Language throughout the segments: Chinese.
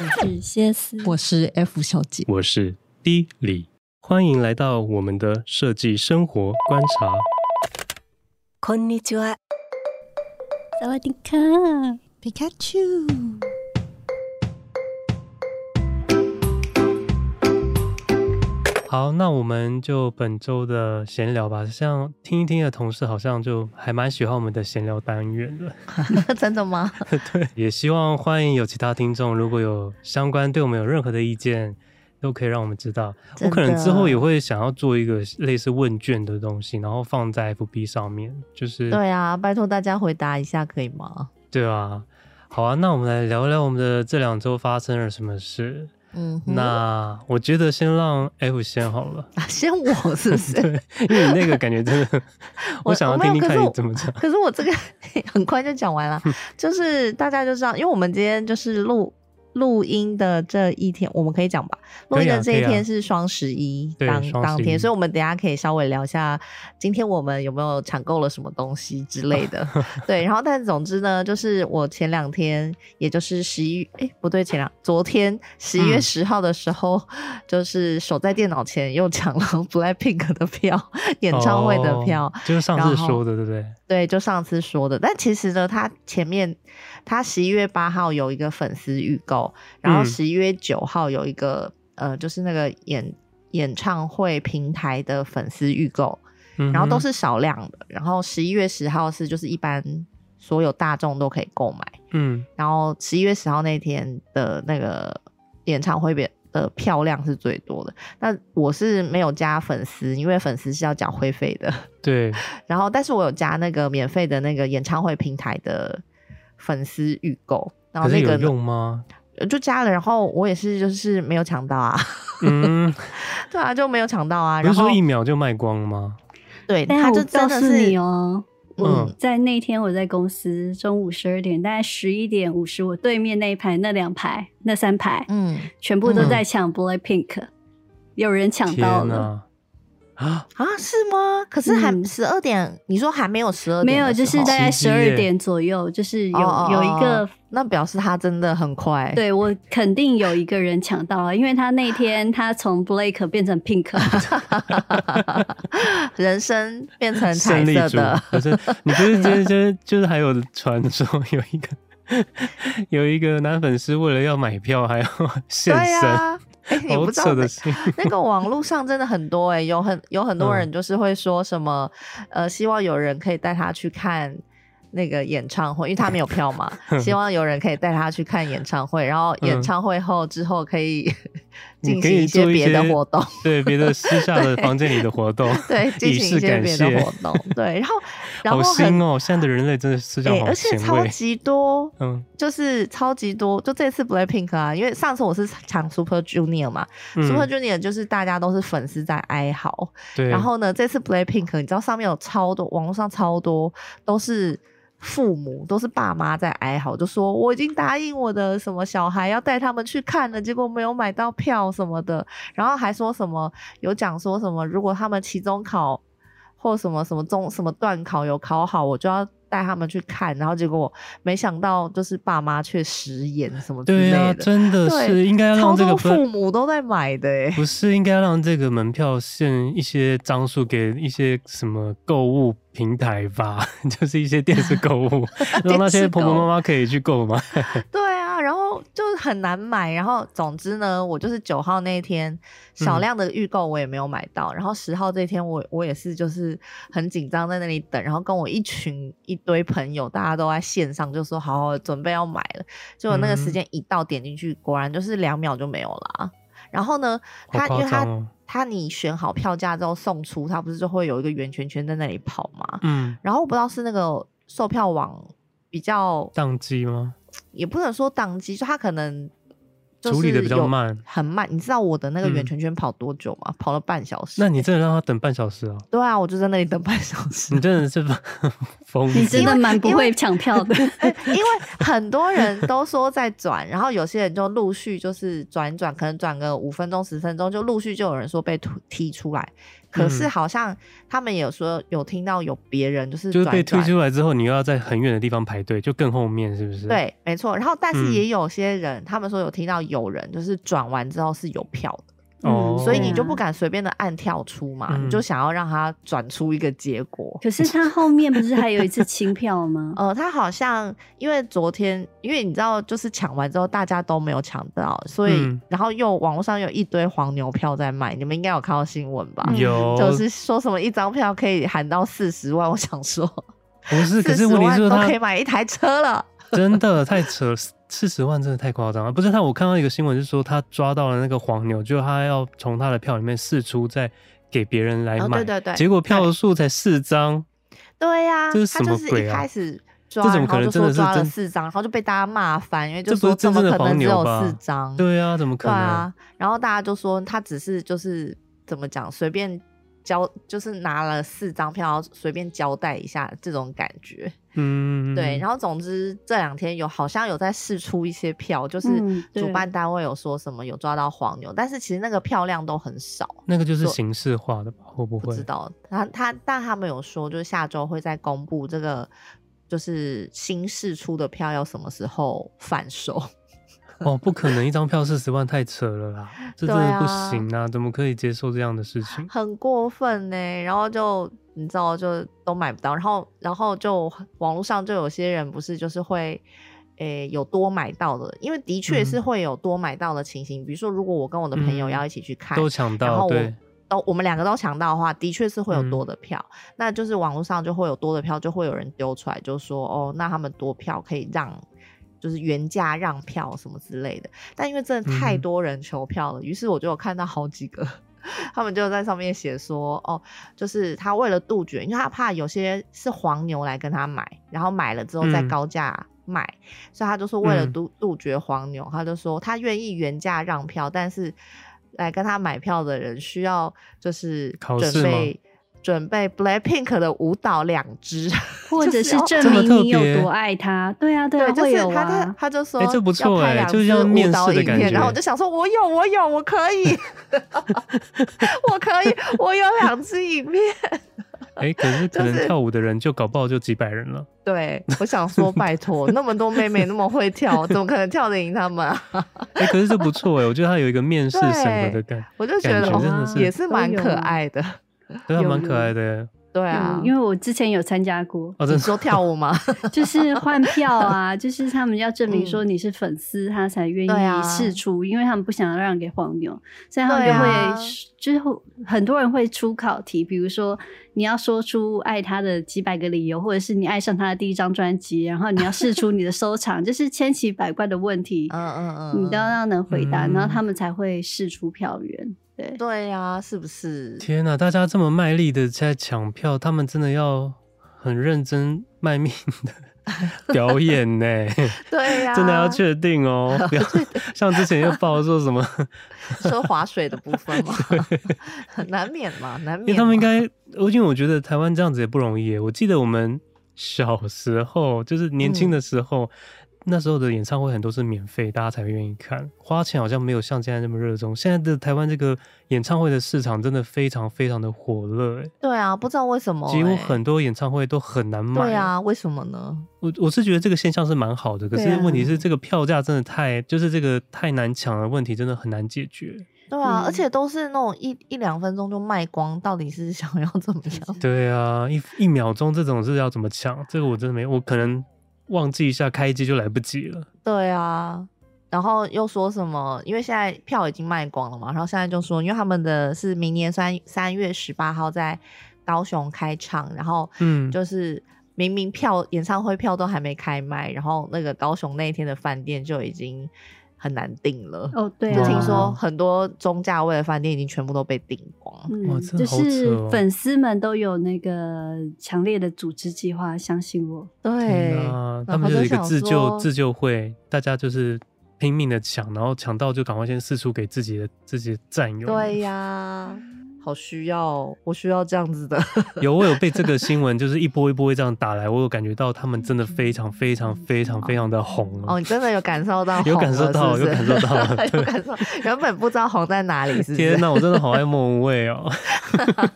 我是谢思，我是 F 小姐，我是 D 李，欢迎来到我们的设计生活观察。こんにちは。萨瓦迪卡，皮卡丘。 好，那我们就本周的闲聊吧。像听一听的同事，好像就还蛮喜欢我们的闲聊单元的。真的吗？对，也希望欢迎有其他听众，如果有相关对我们有任何的意见，都可以让我们知道。我可能之后也会想要做一个类似问卷的东西，然后放在 FB 上面。就是对啊，拜托大家回答一下，可以吗？对啊，好啊，那我们来聊聊我们的这两周发生了什么事。嗯，那我觉得先让 F 先好了，啊、先我是不是？对，因为你那个感觉真的，我，我想要听听看你怎么讲。可是我这个 很快就讲完了，就是大家就知道，因为我们今天就是录。录音的这一天，我们可以讲吧。录音的这一天是双十一当当天，所以我们等下可以稍微聊一下，今天我们有没有抢购了什么东西之类的。对，然后但总之呢，就是我前两天，也就是十一月，哎，不对，前两昨天十一月十号的时候，嗯、就是守在电脑前又抢了 Blackpink 的票，演唱会的票，哦、就是上次说的，对不对？对，就上次说的。但其实呢，他前面。他十一月八号有一个粉丝预购，然后十一月九号有一个、嗯、呃，就是那个演演唱会平台的粉丝预购，然后都是少量的。然后十一月十号是就是一般所有大众都可以购买，嗯，然后十一月十号那天的那个演唱会的票量是最多的。那我是没有加粉丝，因为粉丝是要缴会费的，对。然后，但是我有加那个免费的那个演唱会平台的。粉丝预购，然后那个有用吗？就加了，然后我也是，就是没有抢到啊。嗯，对啊，就没有抢到啊。然后不是说一秒就卖光了吗？对，他就真的是你哦。嗯，在那天我在公司，中午十二点，大概十一点五十，我对面那一排那两排那三排，嗯，全部都在抢 Blackpink，有人抢到了。啊啊是吗？可是还十二点、嗯，你说还没有十二点？没有，就是大概十二点左右，就是有有一个，那表示他真的很快。对，我肯定有一个人抢到了，因为他那天他从 Blake 变成 Pink，人生变成彩色的。可是你不是就是就是就是还有传说有一个有一个男粉丝为了要买票还要现身。哎、欸，你不知道那那个网络上真的很多哎、欸，有很有很多人就是会说什么，嗯、呃，希望有人可以带他去看那个演唱会，因为他没有票嘛，希望有人可以带他去看演唱会，然后演唱会后之后可以。进行一些别的活动，对别的私下的房间里的活动，对，进行一些别的活动，对，然后 然后好新哦，现在的人类真的是这样、欸，而且超级多，嗯，就是超级多，就这次 Blackpink 啊，因为上次我是抢 Super Junior 嘛、嗯、，Super Junior 就是大家都是粉丝在哀嚎，对，然后呢，这次 Blackpink 你知道上面有超多，网络上超多都是。父母都是爸妈在哀嚎，就说我已经答应我的什么小孩要带他们去看了，结果没有买到票什么的，然后还说什么有讲说什么如果他们期中考或什么什么中什么段考有考好，我就要。带他们去看，然后结果没想到就是爸妈却食言什么之类的。对啊，真的是应该让这个父母都在买的哎，不是应该让这个门票限一些张数给一些什么购物平台吧，就是一些电视购物，让那些婆婆妈妈可以去购买。对后就是很难买，然后总之呢，我就是九号那一天少量的预购我也没有买到，嗯、然后十号这一天我我也是就是很紧张在那里等，然后跟我一群一。堆朋友，大家都在线上，就说好好准备要买了。结果那个时间一到，点进去，嗯，果然就是两秒就没有了。然后呢，他因为他他你选好票价之后送出，他不是就会有一个圆圈圈在那里跑吗？嗯。然后我不知道是那个售票网比较宕机吗？也不能说宕机，就他可能。处理的比较慢，很慢。你知道我的那个圆圈圈跑多久吗？嗯、跑了半小时。那你真的让他等半小时啊？对啊，我就在那里等半小时。你真的是 疯子。你真的蛮不会抢票的，因为很多人都说在转，然后有些人就陆续就是转转，可能转个五分钟、十分钟，就陆续就有人说被踢出来。可是好像他们也有说有听到有别人就是就是被推出来之后，你又要在很远的地方排队，就更后面是不是？对，没错。然后但是也有些人，他们说有听到有人就是转完之后是有票的。哦，所以你就不敢随便的按跳出嘛，嗯、你就想要让他转出一个结果。可是他后面不是还有一次清票吗？呃，他好像因为昨天，因为你知道，就是抢完之后大家都没有抢到，所以、嗯、然后又网络上有一堆黄牛票在卖，你们应该有看到新闻吧？有，就是说什么一张票可以喊到四十万，我想说，不是，可是问题是，都可以买一台车了，真的太扯。四十万真的太夸张了，不是他，我看到一个新闻是说他抓到了那个黄牛，就他要从他的票里面试出，再给别人来买，哦、对对对，结果票数才四张，对呀、啊，这是什么鬼啊？一开始抓，这怎么可能真的是抓了四张，然后就被大家骂翻，因为就说这不是真正的黄牛吧？四张，对啊，怎么可能？对啊，然后大家就说他只是就是怎么讲，随便。交就是拿了四张票，随便交代一下这种感觉，嗯，对。然后总之这两天有好像有在试出一些票，就是主办单位有说什么有抓到黄牛，但是其实那个票量都很少。那个就是形式化的吧？会不会？不知道。他他但他们有说，就是下周会再公布这个，就是新试出的票要什么时候贩售。哦，不可能，一张票四十万太扯了啦，这真的不行啊！啊怎么可以接受这样的事情？很过分呢。然后就你知道，就都买不到。然后，然后就网络上就有些人不是就是会，诶、欸，有多买到的，因为的确是会有多买到的情形。嗯、比如说，如果我跟我的朋友要一起去看，嗯、都抢到，然后都我们两个都抢到的话，的确是会有多的票。嗯、那就是网络上就会有多的票，就会有人丢出来，就说哦，那他们多票可以让。就是原价让票什么之类的，但因为真的太多人求票了，于、嗯、是我就有看到好几个，他们就在上面写说，哦，就是他为了杜绝，因为他怕有些是黄牛来跟他买，然后买了之后再高价卖，嗯、所以他就说为了杜杜绝黄牛，他就说他愿意原价让票，但是来跟他买票的人需要就是准备。准备 Blackpink 的舞蹈两支，或者是证明你有多爱他。对啊，对啊，就是他他他就说，哎，这不错哎，就像面试的感觉。然后我就想说，我有，我有，我可以，我可以，我有两支影片。哎，可 是可能跳舞的人就搞不好就几百人了。对，我想说，拜托，那么多妹妹那么会跳，怎么可能跳得赢他们啊？哎，可是这不错哎，我觉得他有一个面试什么的感觉，我就觉得也是蛮可爱的。对，蛮可爱的。对啊、嗯，因为我之前有参加过。哦，你说跳舞吗？就是换票啊，就是他们要证明说你是粉丝，嗯、他才愿意试出，啊、因为他们不想要让给黄牛，所以他们就会，啊、就是很多人会出考题，比如说你要说出爱他的几百个理由，或者是你爱上他的第一张专辑，然后你要试出你的收藏，就是千奇百怪的问题，嗯嗯嗯，你都要能回答，嗯、然后他们才会试出票源。对对呀、啊，是不是？天哪，大家这么卖力的在抢票，他们真的要很认真卖命的 表演呢？对呀、啊，真的要确定哦，不要像之前又报说什么说划水的部分嘛，难免嘛，难免。因为他们应该，因为我觉得台湾这样子也不容易。我记得我们小时候，就是年轻的时候。嗯那时候的演唱会很多是免费，大家才会愿意看，花钱好像没有像现在那么热衷。现在的台湾这个演唱会的市场真的非常非常的火热，哎。对啊，不知道为什么，几乎很多演唱会都很难买。对啊，为什么呢？我我是觉得这个现象是蛮好的，可是问题是这个票价真的太，就是这个太难抢的问题真的很难解决。对啊，嗯、而且都是那种一一两分钟就卖光，到底是想要怎么样？对啊，一一秒钟这种是要怎么抢？这个我真的没，我可能。忘记一下开机就来不及了。对啊，然后又说什么？因为现在票已经卖光了嘛，然后现在就说，因为他们的是明年三三月十八号在高雄开唱，然后嗯，就是明明票演唱会票都还没开卖，然后那个高雄那一天的饭店就已经。很难订了哦，对、啊，就听说很多中价位的饭店已经全部都被订光。嗯，哦、就是粉丝们都有那个强烈的组织计划，相信我。对，他们就是一个自救自救会，大家就是拼命的抢，然后抢到就赶快先试出给自己的自己的战友。对呀、啊。好需要，我需要这样子的。有，我有被这个新闻就是一波一波这样打来，我有感觉到他们真的非常非常非常非常的红哦，你真的有感受到？有感受到，有感受到，有感受。原本不知道红在哪里，是？天哪，我真的好爱莫文蔚哦。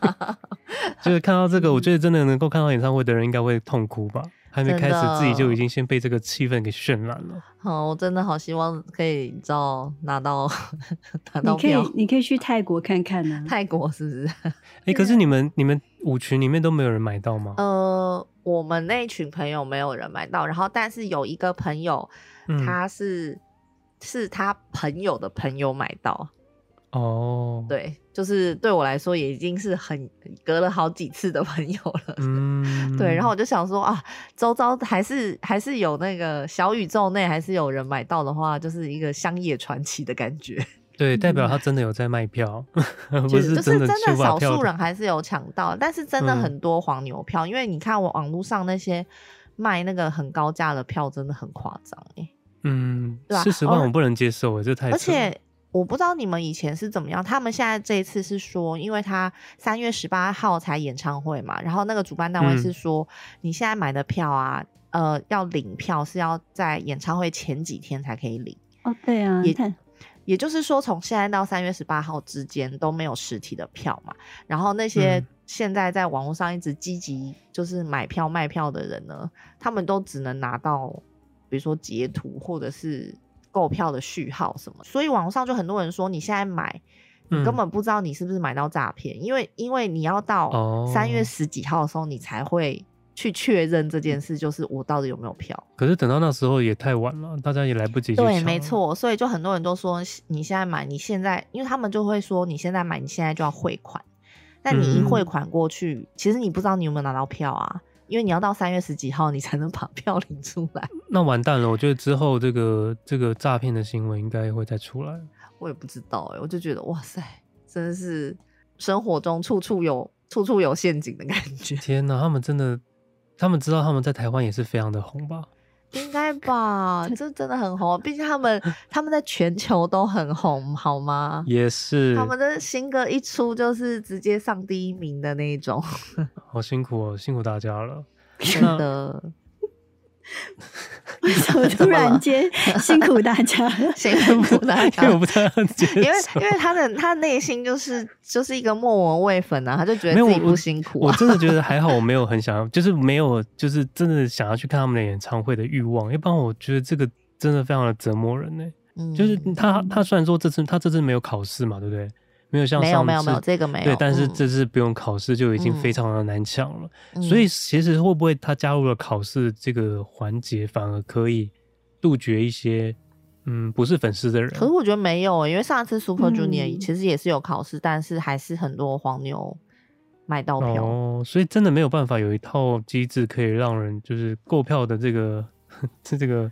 就是看到这个，我觉得真的能够看到演唱会的人应该会痛哭吧。还没开始，自己就已经先被这个气氛给渲染了。好，我真的好希望可以，你知道拿到拿到票。你可以，你可以去泰国看看呢、啊。泰国是不是？哎、欸，可是你们你们舞群里面都没有人买到吗？呃，我们那群朋友没有人买到，然后但是有一个朋友，嗯、他是是他朋友的朋友买到。哦，对，就是对我来说也已经是很隔了好几次的朋友了。嗯，对，然后我就想说啊，周遭还是还是有那个小宇宙内还是有人买到的话，就是一个乡野传奇的感觉。对，代表他真的有在卖票，嗯、不是就是真的少数人还是有抢到，但是真的很多黄牛票，嗯、因为你看我网络上那些卖那个很高价的票，真的很夸张哎。嗯，对吧？四十万我不能接受哎，这太而且。我不知道你们以前是怎么样，他们现在这一次是说，因为他三月十八号才演唱会嘛，然后那个主办单位是说，你现在买的票啊，呃，要领票是要在演唱会前几天才可以领。哦，对啊，也也就是说，从现在到三月十八号之间都没有实体的票嘛，然后那些现在在网络上一直积极就是买票卖票的人呢，他们都只能拿到，比如说截图或者是。购票的序号什么，所以网上就很多人说，你现在买，你根本不知道你是不是买到诈骗，嗯，因为因为你要到三月十几号的时候，你才会去确认这件事，就是我到底有没有票。可是等到那时候也太晚了，大家也来不及。对，没错，所以就很多人都说，你现在买，你现在，因为他们就会说，你现在买，你现在就要汇款，但你一汇款过去，嗯，其实你不知道你有没有拿到票啊。因为你要到三月十几号，你才能把票领出来。那完蛋了！我觉得之后这个这个诈骗的新闻应该会再出来。我也不知道哎，我就觉得哇塞，真的是生活中处处有处处有陷阱的感觉。天哪，他们真的，他们知道他们在台湾也是非常的红吧？应该吧，这真的很红，毕竟他们 他们在全球都很红，好吗？也是，他们的新歌一出就是直接上第一名的那一种。好辛苦哦，辛苦大家了，真的。为什么突然间辛苦大家？辛苦大家，因为我不太接。因为因为他的他内心就是就是一个莫文蔚粉啊，他就觉得自己不辛苦、啊我。我真的觉得还好，我没有很想要，就是没有就是真的想要去看他们的演唱会的欲望。要不然我觉得这个真的非常的折磨人呢、欸。嗯，就是他他虽然说这次他这次没有考试嘛，对不对？没有像，没有没有没有这个没有，对，但是这次不用考试就已经非常的难抢了。嗯、所以其实会不会他加入了考试这个环节，反而可以杜绝一些嗯不是粉丝的人？可是我觉得没有，因为上次 Super Junior 其实也是有考试，嗯、但是还是很多黄牛买到票。哦，所以真的没有办法有一套机制可以让人就是购票的这个这 这个。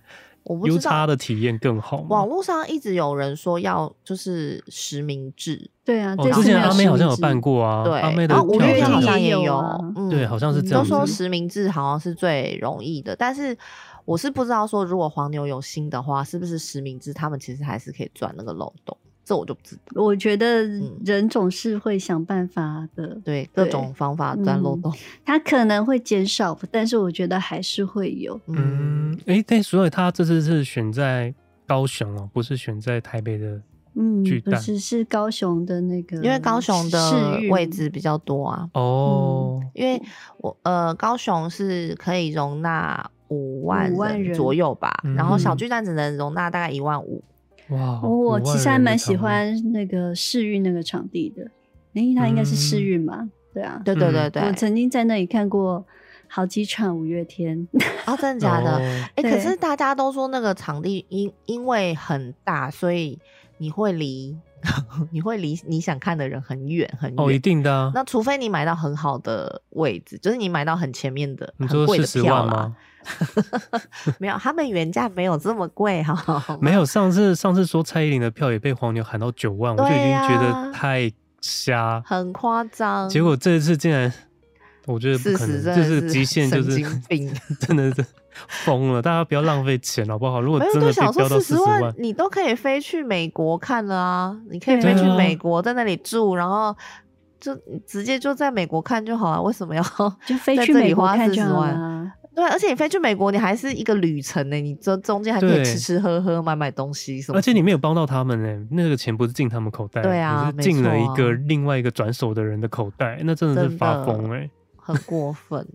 优差的体验更好。网络上一直有人说要就是实名制，对啊，之前阿妹好像有办过啊，对，阿妹的五月天好像也有，对，好像是这样。都说实名制好像是最容易的，但是我是不知道说如果黄牛有心的话，是不是实名制他们其实还是可以钻那个漏洞。这我就不知道。我觉得人总是会想办法的，嗯、对各种方法钻漏洞。他、嗯、可能会减少，但是我觉得还是会有。嗯，哎、欸，对，所以他这次是选在高雄哦，不是选在台北的。嗯，不是，是高雄的那个，因为高雄的位置比较多啊。哦、嗯，因为我呃，高雄是可以容纳五万人左右吧，然后小巨蛋只能容纳大概一万五。哇，我其实还蛮喜欢那个世运那个场地的，因为它应该是世运嘛，嗯、对啊，对对对对，我曾经在那里看过好几场五月天，啊、哦，真的假的？哎、哦欸，可是大家都说那个场地因因为很大，所以你会离 你会离你想看的人很远很远，哦，一定的、啊。那除非你买到很好的位置，就是你买到很前面的很贵的票啦。没有，他们原价没有这么贵哈。没有，上次上次说蔡依林的票也被黄牛喊到九万，啊，我就已经觉得太瞎，很夸张。结果这一次竟然，我觉得不可能，就是极限，就是 真的是疯了。大家不要浪费钱好不好？如果真的被飙到四十万，你都可以飞去美国看了啊！你可以飞去美国，在那里住，然后。就直接就在美国看就好了，为什么要就飞去美国看就好了？对，而且你飞去美国，你还是一个旅程呢，你这中间还可以吃吃喝喝、买买东西什么。而且你没有帮到他们呢，那个钱不是进他们口袋，对啊，进了一个另外一个转手的人的口袋，那真的是发疯哎，很过分。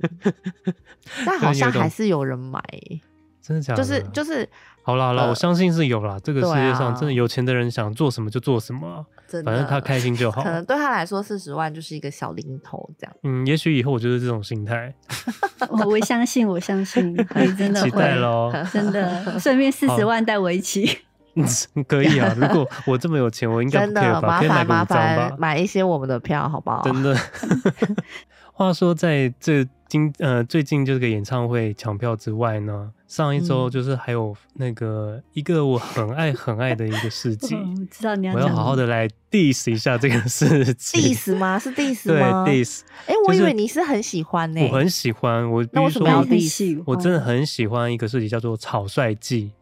但好像还是有人买，真的假的？就是就是。好啦好啦，呃、我相信是有啦。这个世界上真的有钱的人想做什么就做什么，啊，反正他开心就 好。可能对他来说，四十万就是一个小零头这样。嗯，也许以后我就是这种心态。我我相信，我相信，真的会。期待咯，真的，顺便四十万带我一起。嗯，可以啊。如果我这么有钱，我应该可以吧？可以买个五张吧？买一些我们的票，好不好？真的。话说，在这今呃最近这个演唱会抢票之外呢？上一周就是还有那个一个我很爱很爱的一个事 迹，我知道你要，我要好好的来 diss 一下这个事迹。diss 吗？是 diss 吗？对，diss。哎，我以为你是很喜欢呢。我很喜欢，我比如说我真的很喜欢一个事情叫做《草率季》。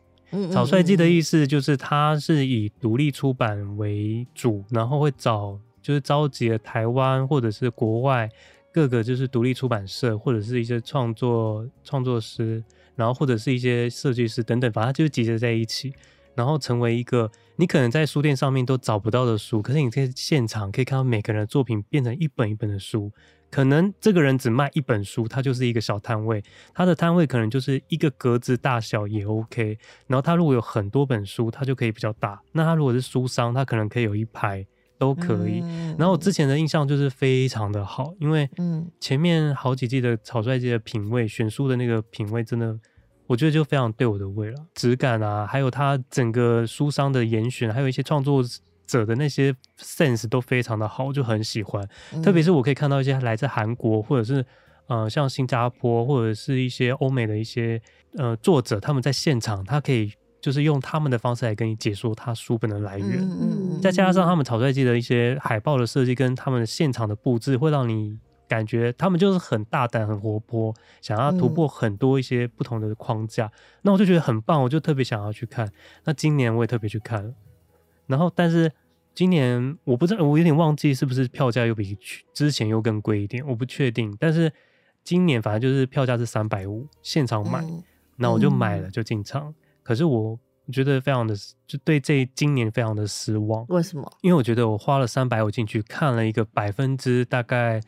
草率季的意思就是它是以独立出版为主，然后会找就是召集了台湾或者是国外各个就是独立出版社或者是一些创作创作师。然后或者是一些设计师等等，反正就集结在一起，然后成为一个你可能在书店上面都找不到的书，可是你在现场可以看到每个人的作品变成一本一本的书。可能这个人只卖一本书，他就是一个小摊位，他的摊位可能就是一个格子大小也 OK。然后他如果有很多本书，他就可以比较大。那他如果是书商，他可能可以有一排。都可以。然后我之前的印象就是非常的好，因为嗯前面好几季的草率季的品味，选书的那个品味真的，我觉得就非常对我的味了。质感啊，还有他整个书商的严选，还有一些创作者的那些 sense 都非常的好，我就很喜欢。特别是我可以看到一些来自韩国或者是呃像新加坡或者是一些欧美的一些呃作者，他们在现场他可以。就是用他们的方式来跟你解说他书本的来源，嗯、再加上他们草率季的一些海报的设计跟他们现场的布置，会让你感觉他们就是很大胆、很活泼，想要突破很多一些不同的框架。嗯、那我就觉得很棒，我就特别想要去看。那今年我也特别去看了，然后但是今年我不知道，我有点忘记是不是票价又比去之前又更贵一点，我不确定。但是今年反正就是票价是三百五，现场买，那、嗯、我就买了，就进场。可是我觉得非常的，就对这今年非常的失望。为什么？因为我觉得我花了三百五进去看了一个百分之大概，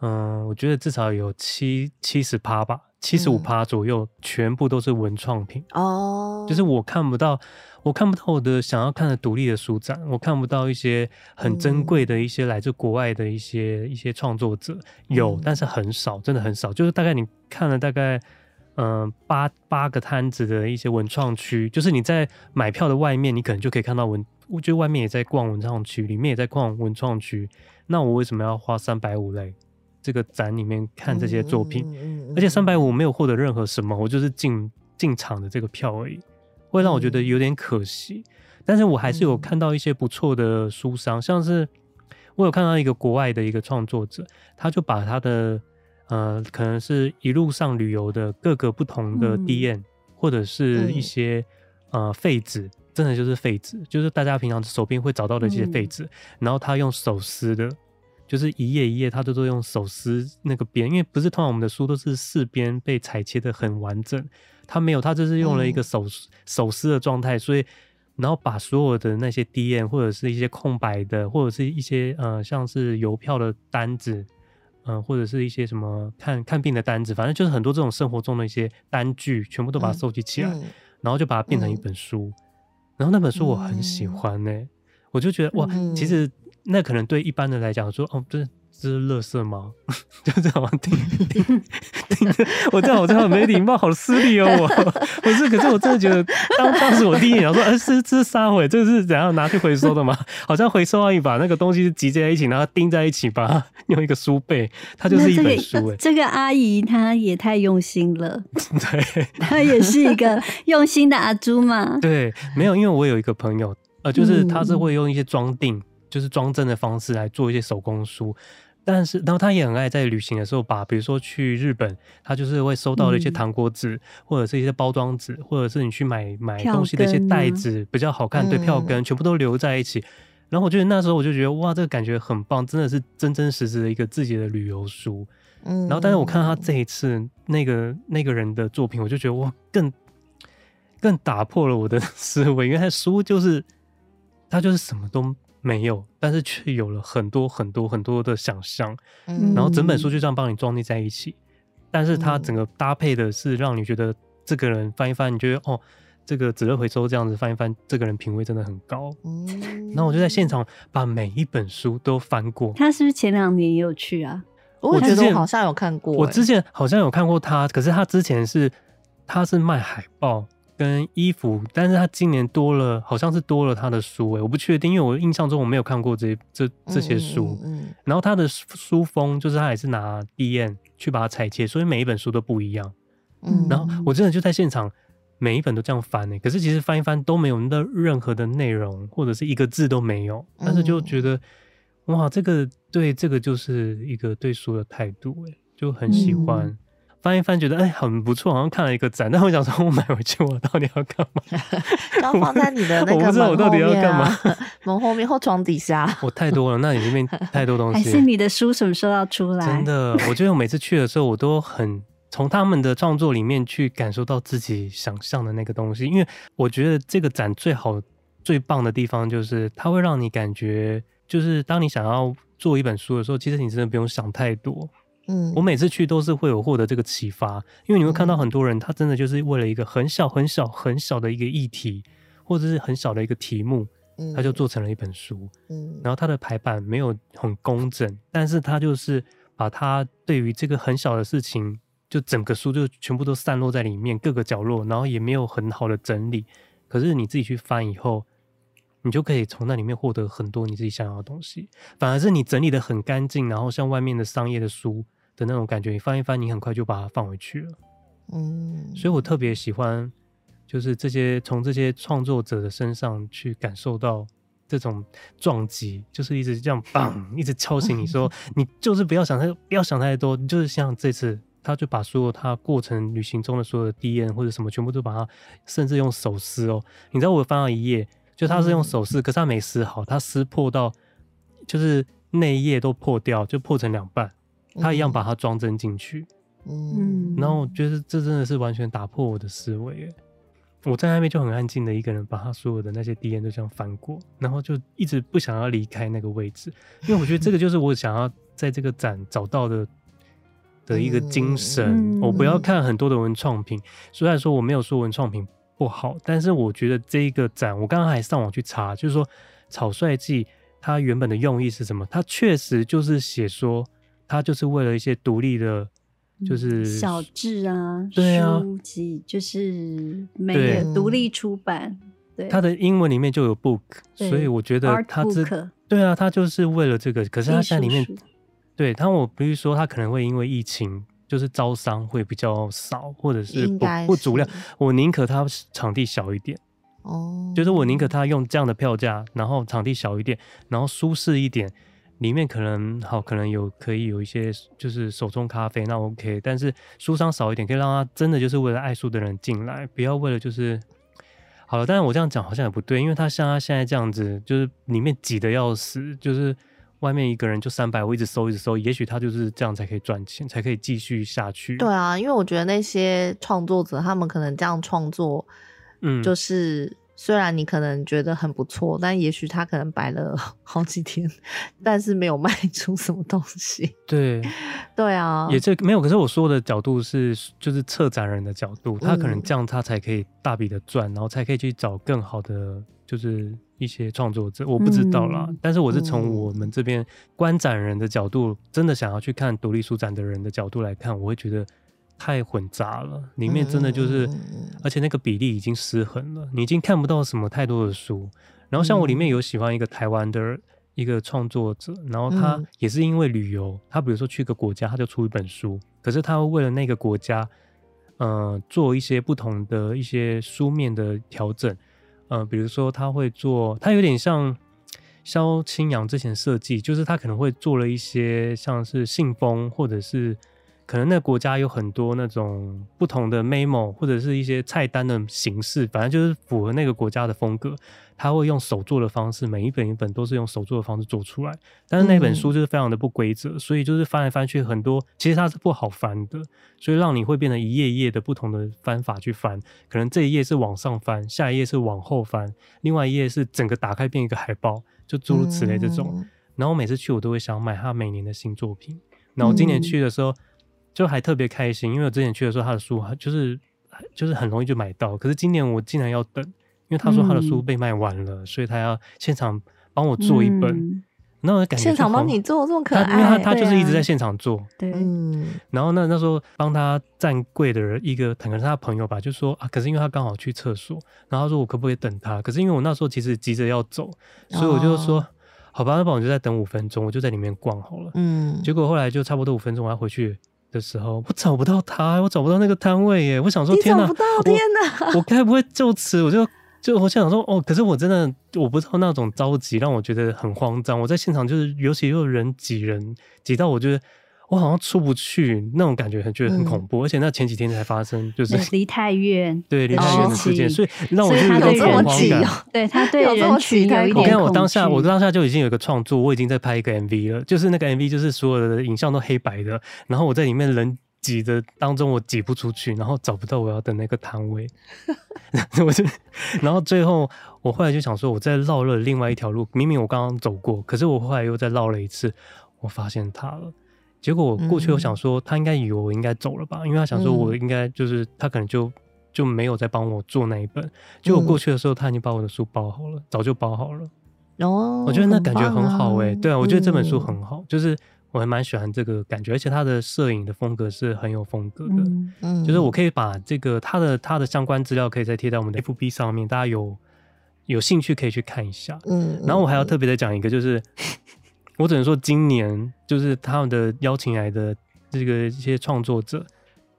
嗯，我觉得至少有七七十趴吧，七十五趴左右，嗯、全部都是文创品。哦，就是我看不到，我看不到我的想要看的独立的书展，我看不到一些很珍贵的一些来自国外的一些一些创作者，有，嗯、但是很少，真的很少。就是大概你看了大概。嗯，八八个摊子的一些文创区，就是你在买票的外面，你可能就可以看到文，我觉得外面也在逛文创区，里面也在逛文创区。那我为什么要花三百五来这个展里面看这些作品？嗯嗯嗯、而且三百五没有获得任何什么，我就是进进场的这个票而已，会让我觉得有点可惜。但是我还是有看到一些不错的书商，像是我有看到一个国外的一个创作者，他就把他的。呃，可能是一路上旅游的各个不同的 DM，嗯、或者是一些、嗯、呃废纸，真的就是废纸，就是大家平常手边会找到的这些废纸，嗯、然后他用手撕的，就是一页一页他都都用手撕那个边，因为不是通常我们的书都是四边被裁切的很完整，他没有，他就是用了一个手、嗯、手撕的状态，所以然后把所有的那些 DM 或者是一些空白的，或者是一些呃像是邮票的单子。嗯，或者是一些什么看看病的单子，反正就是很多这种生活中的一些单据，全部都把它收集起来，嗯嗯、然后就把它变成一本书。嗯、然后那本书我很喜欢呢、我就觉得哇，嗯、其实那可能对一般人来讲说，哦，不是。这是垃圾吗？就这样听听听，我这样我这样很没礼貌，好失礼哦！我 不是，可是我真的觉得，当当时我第一眼想说，哎、欸，是这是啥毁？这个是怎样拿去回收的吗？好像回收完，一把那个东西集在一起，然后钉在一起，把它用一个书背，它就是一本书、欸。哎，这个阿姨她也太用心了，对，她也是一个用心的阿朱嘛。对，没有，因为我有一个朋友，呃，就是他是会用一些装订，就是装帧的方式来做一些手工书。但是，然后他也很爱在旅行的时候把，比如说去日本，他就是会收到的一些糖果纸，嗯、或者是一些包装纸，或者是你去买买东西的一些袋子，啊、比较好看，对，票根全部都留在一起。嗯、然后我觉得那时候我就觉得哇，这个感觉很棒，真的是真真实实的一个自己的旅游书。嗯，然后但是我看到他这一次那个那个人的作品，我就觉得哇，更更打破了我的 思维，因为他书就是他就是什么都没有，但是却有了很多很多很多的想象。嗯，然后整本书就这样帮你装订在一起，但是它整个搭配的是让你觉得这个人翻一翻，你觉得哦。这个纸乐回收这样子翻一翻，这个人品味真的很高。嗯，然后我就在现场把每一本书都翻过。他是不是前两年也有去啊？我觉得我好像有看过。我之前好像有看过他，可是他之前是他是卖海报跟衣服，但是他今年多了，好像是多了他的书诶，我不确定，因为我印象中我没有看过这这这些书。嗯，嗯，嗯，然后他的书封就是他也是拿 D N 去把它裁切，所以每一本书都不一样。嗯，然后我真的就在现场。每一本都这样翻呢，可是其实翻一翻都没有那任何的内容，或者是一个字都没有，但是就觉得、嗯、哇，这个对这个就是一个对书的态度，哎，就很喜欢、嗯、翻一翻，觉得哎很不错，好像看了一个展。但我想说，我买回去我到底要干嘛？要放在你的那个门后面、啊、我不知道我到底要干嘛？门后面或床底下？我太多了，那里面太多东西。还是你的书什么时候要出来？真的，我觉得我每次去的时候，我都很。从他们的创作里面去感受到自己想象的那个东西，因为我觉得这个展最好、最棒的地方就是它会让你感觉，就是当你想要做一本书的时候，其实你真的不用想太多。嗯，我每次去都是会有获得这个启发，因为你会看到很多人，他真的就是为了一个很小、很小、很小的一个议题，或者是很小的一个题目，他就做成了一本书。嗯，然后他的排版没有很工整，但是他就是把他对于这个很小的事情。就整个书就全部都散落在里面各个角落，然后也没有很好的整理。可是你自己去翻以后，你就可以从那里面获得很多你自己想要的东西。反而是你整理的很干净，然后像外面的商业的书的那种感觉，你翻一翻，你很快就把它放回去了。嗯，所以我特别喜欢，就是这些从这些创作者的身上去感受到这种撞击，就是一直这样棒，一直敲醒你说，你就是不要想太不要想太多，你就是像这次。他就把所有他过程旅行中的所有的 D N 或者什么，全部都把它，甚至用手撕哦。你知道我翻到一页，就他是用手撕，可是他没撕好，他撕破到就是那一页都破掉，就破成两半。他一样把它装帧进去，嗯，然后我觉得这真的是完全打破我的思维。我在那边就很安静的一个人，把他所有的那些 DM 都这样翻过，然后就一直不想要离开那个位置，因为我觉得这个就是我想要在这个展找到的。的一个精神，嗯、我不要看很多的文创品。虽然说我没有说文创品不好，但是我觉得这一个展，我刚刚还上网去查，就是说草率记它原本的用意是什么？它确实就是写说，它就是为了一些独立的，就是小志啊，对啊，书籍，就是每个独立出版。对，他的英文里面就有 book，所以我觉得他这，对啊，他就是为了这个。可是他在里面。对，他我比如说，他可能会因为疫情，就是招商会比较少，或者是不是不足量。我宁可他场地小一点，哦，就是我宁可他用这样的票价，然后场地小一点，然后舒适一点，里面可能好，可能有可以有一些就是手冲咖啡，那 OK。但是书商少一点，可以让他真的就是为了爱书的人进来，不要为了就是好了。但是我这样讲好像也不对，因为他像他现在这样子，就是里面挤得要死，就是。外面一个人就三百，我一直搜一直搜，也许他就是这样才可以赚钱，才可以继续下去。对啊，因为我觉得那些创作者，他们可能这样创作，嗯，就是虽然你可能觉得很不错，但也许他可能摆了 好几天，但是没有卖 出什么东西。对，对啊，也这没有。可是我说的角度是，就是策展人的角度，他可能这样他才可以大笔的赚，然后才可以去找更好的，就是。一些创作者我不知道啦，嗯、但是我是从我们这边观展人的角度，嗯、真的想要去看独立书展的人的角度来看，我会觉得太混杂了，里面真的就是，嗯、而且那个比例已经失衡了，你已经看不到什么太多的书。然后像我里面有喜欢一个台湾的一个创作者，然后他也是因为旅游，他比如说去个国家，他就出一本书，可是他会为了那个国家，呃，做一些不同的一些书面的调整。呃，比如说他会做，他有点像萧清扬之前设计，就是他可能会做了一些像是信封或者是可能那个国家有很多那种不同的 memo 或者是一些菜单的形式，反正就是符合那个国家的风格。他会用手做的方式，每一本一本都是用手做的方式做出来。但是那本书就是非常的不规则，嗯、所以就是翻来翻去很多，其实它是不好翻的，所以让你会变成一页一页的不同的翻法去翻。可能这一页是往上翻，下一页是往后翻，另外一页是整个打开变一个海报，就诸如此类这种。嗯、然后每次去，我都会想买他每年的新作品。然后我今年去的时候，就还特别开心，因为我之前去的时候，他的书就是就是很容易就买到，可是今年我竟然要等。因为他说他的书被卖完了，嗯、所以他要现场帮我做一本，嗯、然后我感觉现场帮你做这么可爱，因为他他就是一直在现场做，对，嗯，然后那那时候帮他站柜的人一个可能是他朋友吧，就说啊，可是因为他刚好去厕所，然后他说我可不可以等他？可是因为我那时候其实急着要走，所以我就说、哦、好吧，那帮我就再等五分钟，我就在里面逛好了，嗯，结果后来就差不多五分钟，我要回去的时候，我找不到他，我找不到那个摊位耶，我想说天哪，天哪，我该不会就此我就。就我想说，哦，可是我真的我不知道那种着急让我觉得很慌张。我在现场就是，尤其又人挤人挤到，我觉得我好像出不去那种感觉，很觉得很恐怖。嗯、而且那前几天才发生，就是离太远，对离太远的事件，所以让我就有点恐慌感。对他对人群有一点。我看我当下，我当下就已经有一个创作，我已经在拍一个 MV 了，就是那个 MV 就是所有的影像都黑白的，然后我在里面人。挤的当中，我挤不出去，然后找不到我要的那个摊位，我就，然后最后我后来就想说，我再绕了另外一条路，明明我刚刚走过，可是我后来又再绕了一次，我发现它了。结果我过去，我想说，他应该以为我应该走了吧，因为他想说我应该就是他可能就就没有再帮我做那一本。结果过去的时候，他已经把我的书包好了，早就包好了。哦，我觉得那感觉很好哎，对啊，我觉得这本书很好，就是。我还蛮喜欢这个感觉，而且他的摄影的风格是很有风格的。嗯，嗯，就是我可以把这个他的他的相关资料可以再贴在我们的 FB 上面，大家有有兴趣可以去看一下。嗯，然后我还要特别的讲一个，就是我只能说今年就是他们的邀请来的这个一些创作者。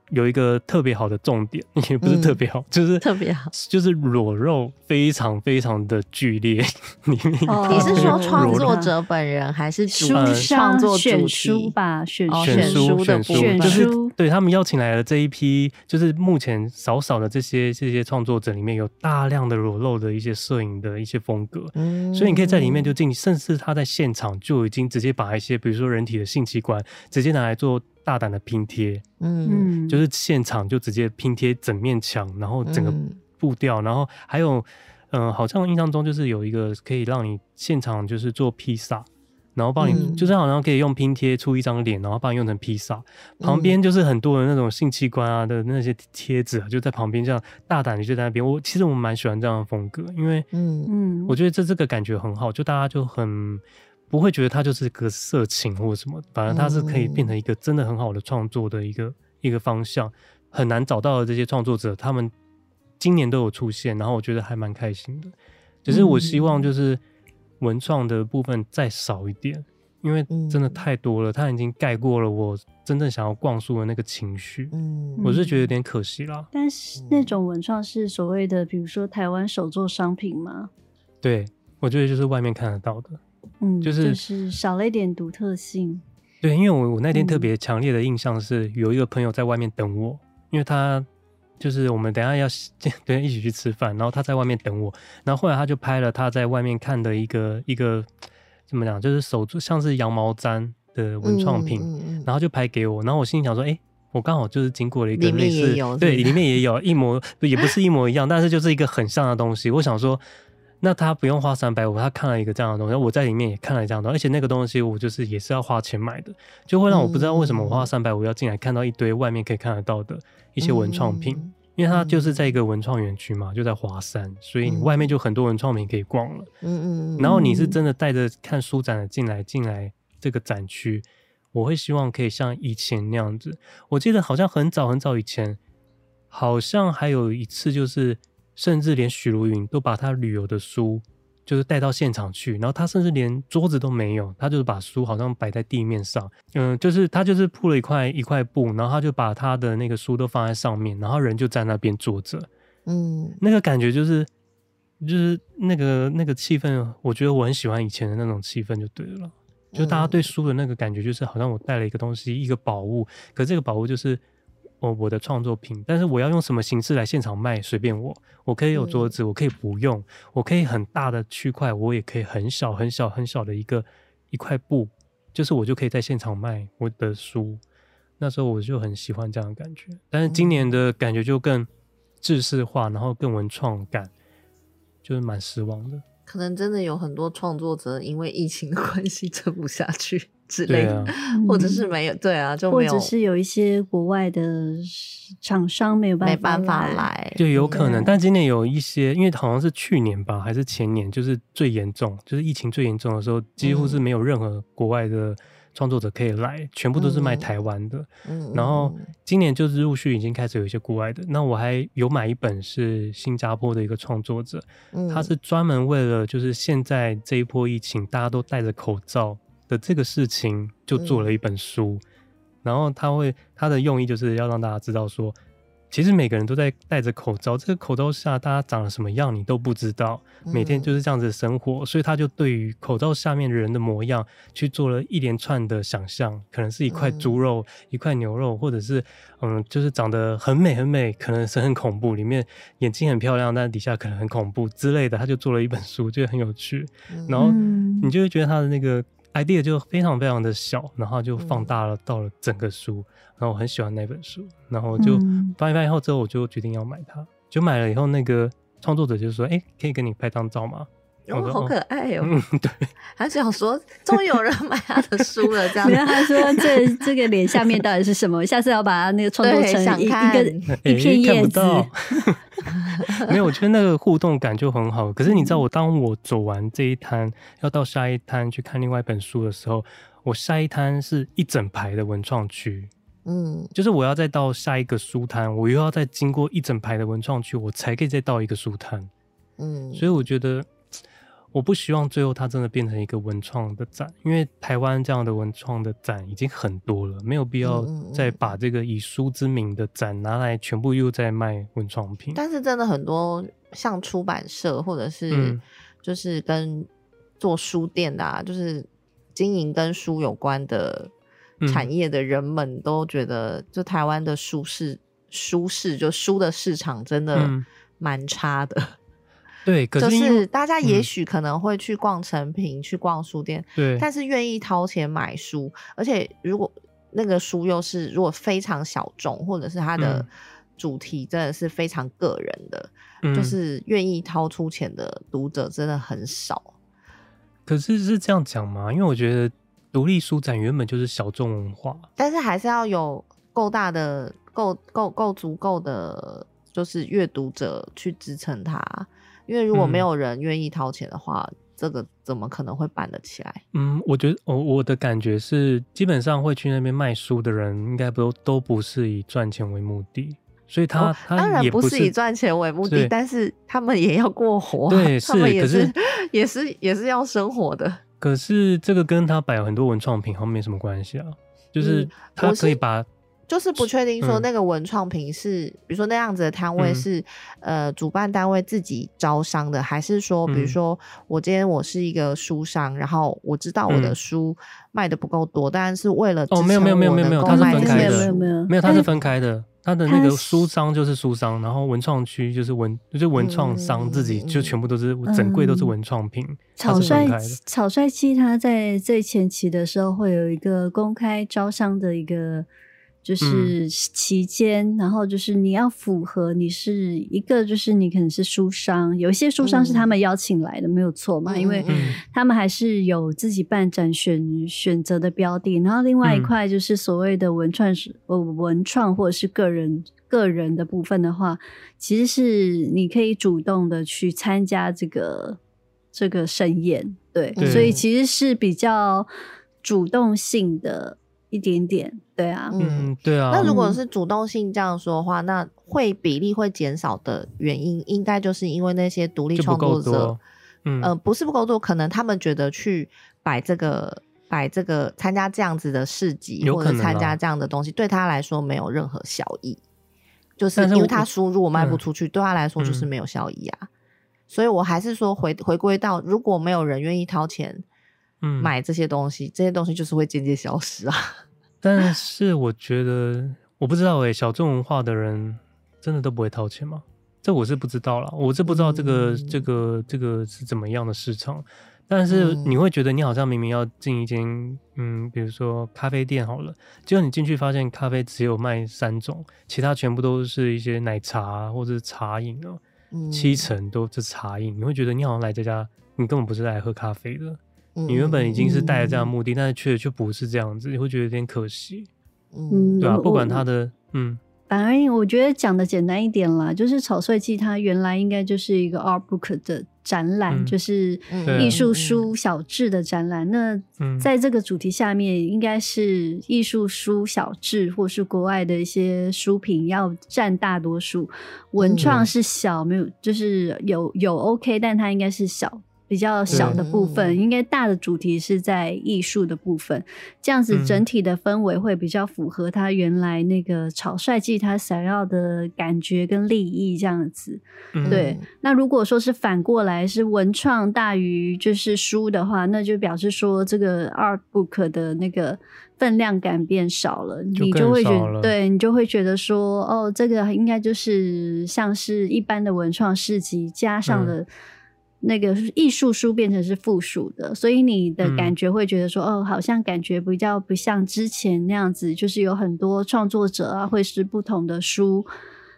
有一个特别好的重点，也不是特别好，嗯、就是特别好，就是裸肉非常非常的剧烈。你你是说创作者本人还是书创作选书吧？选选书的选书，就是对他们邀请来的这一批，就是目前少少的这些这些创作者里面有大量的裸露的一些摄影的一些风格，嗯、所以你可以在里面就进，甚至他在现场就已经直接把一些，比如说人体的性器官，直接拿来做。大胆的拼贴，嗯，就是现场就直接拼贴整面墙，然后整个步调，嗯、然后还有，嗯、呃，好像印象中就是有一个可以让你现场就是做披萨，然后帮你，嗯、就是好像可以用拼贴出一张脸，然后帮你用成披萨，旁边就是很多的那种性器官啊的那些贴纸，就在旁边这样大胆的就在那边。我其实我蛮喜欢这样的风格，因为，嗯。嗯，我觉得这这个感觉很好，就大家就很。不会觉得它就是个色情或者什么，反而它是可以变成一个真的很好的创作的一个、嗯、一个方向。很难找到的这些创作者，他们今年都有出现，然后我觉得还蛮开心的。只是我希望就是文创的部分再少一点，因为真的太多了，它已经盖过了我真正想要逛书的那个情绪。嗯，我是觉得有点可惜啦。但是那种文创是所谓的，比如说台湾手作商品吗？对，我觉得就是外面看得到的。嗯，就是就是少了一点独特性。对，因为我我那天特别强烈的印象是有一个朋友在外面等我，嗯、因为他就是我们等下要 对一起去吃饭，然后他在外面等我，然后后来他就拍了他在外面看的一个一个怎么讲，就是手做像是羊毛毡的文创品，嗯、然后就拍给我，然后我心里想说，哎、欸，我刚好就是经过了一个类似，对，里面也有一模也不是一模一样，但是就是一个很像的东西，我想说。那他不用花三百五，他看了一个这样的东西，我在里面也看了这样的东西，而且那个东西我就是也是要花钱买的，就会让我不知道为什么我花三百五要进来看到一堆外面可以看得到的一些文创品，嗯、因为它就是在一个文创园区嘛，就在华山，所以你外面就很多文创品可以逛了。嗯嗯，然后你是真的带着看书展的进来进来这个展区，我会希望可以像以前那样子。我记得好像很早很早以前，好像还有一次就是。甚至连许茹芸都把他旅游的书，就是带到现场去，然后他甚至连桌子都没有，他就是把书好像摆在地面上，嗯，就是他就是铺了一块一块布，然后他就把他的那个书都放在上面，然后人就在那边坐着，嗯，那个感觉就是就是那个那个气氛，我觉得我很喜欢以前的那种气氛就对了，就大家对书的那个感觉，就是好像我带了一个东西，一个宝物，可这个宝物就是我我的创作品，但是我要用什么形式来现场卖，随便我，我可以有桌子，我可以不用，我可以很大的区块，我也可以很小很小很小的一个一块布，就是我就可以在现场卖我的书。那时候我就很喜欢这样的感觉，但是今年的感觉就更制式化，然后更文创感，就是蛮失望的。可能真的有很多创作者因为疫情的关系撑不下去之类的，啊、或者是没有，对啊，就没有，或者是有一些国外的厂商没有办法没办法来，就有可能。但今年有一些，因为好像是去年吧，还是前年，就是最严重，就是疫情最严重的时候，几乎是没有任何国外的。创作者可以来，全部都是卖台湾的。嗯，然后今年就是陆续已经开始有一些国外的。那我还有买一本是新加坡的一个创作者，嗯，他是专门为了就是现在这一波疫情大家都戴着口罩的这个事情，就做了一本书。然后他会他的用意就是要让大家知道说。其实每个人都在戴着口罩，这个口罩下大家长了什么样，你都不知道。每天就是这样子生活，嗯、所以他就对于口罩下面的人的模样去做了一连串的想象，可能是一块猪肉、嗯、一块牛肉，或者是嗯，就是长得很美很美，可能是很恐怖，里面眼睛很漂亮，但底下可能很恐怖之类的。他就做了一本书，觉得很有趣。然后你就会觉得他的那个 idea 就非常非常的小，然后就放大了到了整个书。然后我很喜欢那本书，然后就翻一翻以后之后，我就决定要买它。就买了以后，那个创作者就说：“哎，可以跟你拍张照吗？”哦，说好可爱哦！嗯，对，还想说，终于有人买他的书了，这样。然后他说：“这这个脸下面到底是什么？下次要把它那个创作成一一个一片叶子。”没有，我觉得那个互动感就很好。可是你知道，我当我走完这一摊，要到下一摊去看另外一本书的时候，我下一摊是一整排的文创区。嗯，就是我要再到下一个书摊，我又要再经过一整排的文创区，我才可以再到一个书摊。嗯，所以我觉得我不希望最后它真的变成一个文创的展，因为台湾这样的文创的展已经很多了，没有必要再把这个以书之名的展拿来全部又在卖文创品。但是真的很多像出版社或者是就是跟做书店的啊，就是经营跟书有关的。产业的人们都觉得，就台湾的书市，书市就书的市场真的蛮差的。嗯、对，可是就是大家也许可能会去逛成品，嗯、去逛书店，对，但是愿意掏钱买书，而且如果那个书又是如果非常小众，或者是它的主题真的是非常个人的，嗯、就是愿意掏出钱的读者真的很少。可是是这样讲吗？因为我觉得。独立书展原本就是小众文化，但是还是要有够大的、够够够足够的，就是阅读者去支撑它。因为如果没有人愿意掏钱的话，嗯、这个怎么可能会办得起来？嗯，我觉得我我的感觉是，基本上会去那边卖书的人，应该不都不是以赚钱为目的，所以他、当然不是以赚钱为目的，但是他们也要过活，对，是，他们也是，也是也是要生活的。可是这个跟他摆很多文创品好像没什么关系啊，就是他可以把，嗯、就是不确定说那个文创品是，嗯、比如说那样子的摊位是，嗯、呃，主办单位自己招商的，还是说，比如说我今天我是一个书商，然后我知道我的书卖的不够多，当然、嗯、是为了哦，没有没有没有没有没有，它是分开的，没有没有没有，它是分开的。他的那个书商就是书商，然后文创区就是文，就是文创商自己就全部都是整柜都是文创品。草率草率期他在最前期的时候会有一个公开招商的一个。就是期间，嗯、然后就是你要符合，你是一个，就是你可能是书商，有一些书商是他们邀请来的，嗯、没有错嘛，因为他们还是有自己办展选选择的标的。然后另外一块就是所谓的文创，呃、嗯，文创或者是个人个人的部分的话，其实是你可以主动的去参加这个这个盛宴，对，对所以其实是比较主动性的。一点点，对啊，嗯，对啊。那如果是主动性这样说的话，那会比例会减少的原因，应该就是因为那些独立创作者，嗯，呃，不是不够多，可能他们觉得去摆这个、摆这个、参加这样子的市集，或者参加这样的东西，对他来说没有任何效益，就是因为他书如果卖不出去，对他来说就是没有效益啊。所以我还是说回回归到，如果没有人愿意掏钱。买这些东西，嗯、这些东西就是会渐渐消失啊。但是我觉得，我不知道诶、欸，小众文化的人真的都不会掏钱吗？这我是不知道啦，我是不知道这个、嗯、这个这个是怎么样的市场。但是你会觉得你好像明明要进一间嗯，比如说咖啡店好了，结果你进去发现咖啡只有卖三种，其他全部都是一些奶茶或者是茶饮哦，嗯、七成都是茶饮。你会觉得你好像来这家，你根本不是来喝咖啡的。嗯、你原本已经是带着这样的目的，嗯、但是却却不是这样子，你会觉得有点可惜。嗯，对啊，不管他的嗯。反而我觉得讲的简单一点啦，就是草率季它原来应该就是一个 art book 的展览，嗯、就是艺术书小志的展览。嗯、那在这个主题下面，应该是艺术书小志，或是国外的一些书品要占大多数，文创是小，没有就是有有 OK，但它应该是小。比较小的部分，应该大的主题是在艺术的部分，这样子整体的氛围会比较符合他原来那个草率季他想要的感觉跟利益这样子。嗯、对，那如果说是反过来是文创大于就是书的话，那就表示说这个 art book 的那个分量感变少了，就你就会觉得，对你就会觉得说，哦，这个应该就是像是一般的文创市集加上了、嗯。那个艺术书变成是附属的，所以你的感觉会觉得说，嗯、哦，好像感觉比较不像之前那样子，就是有很多创作者啊，会是不同的书，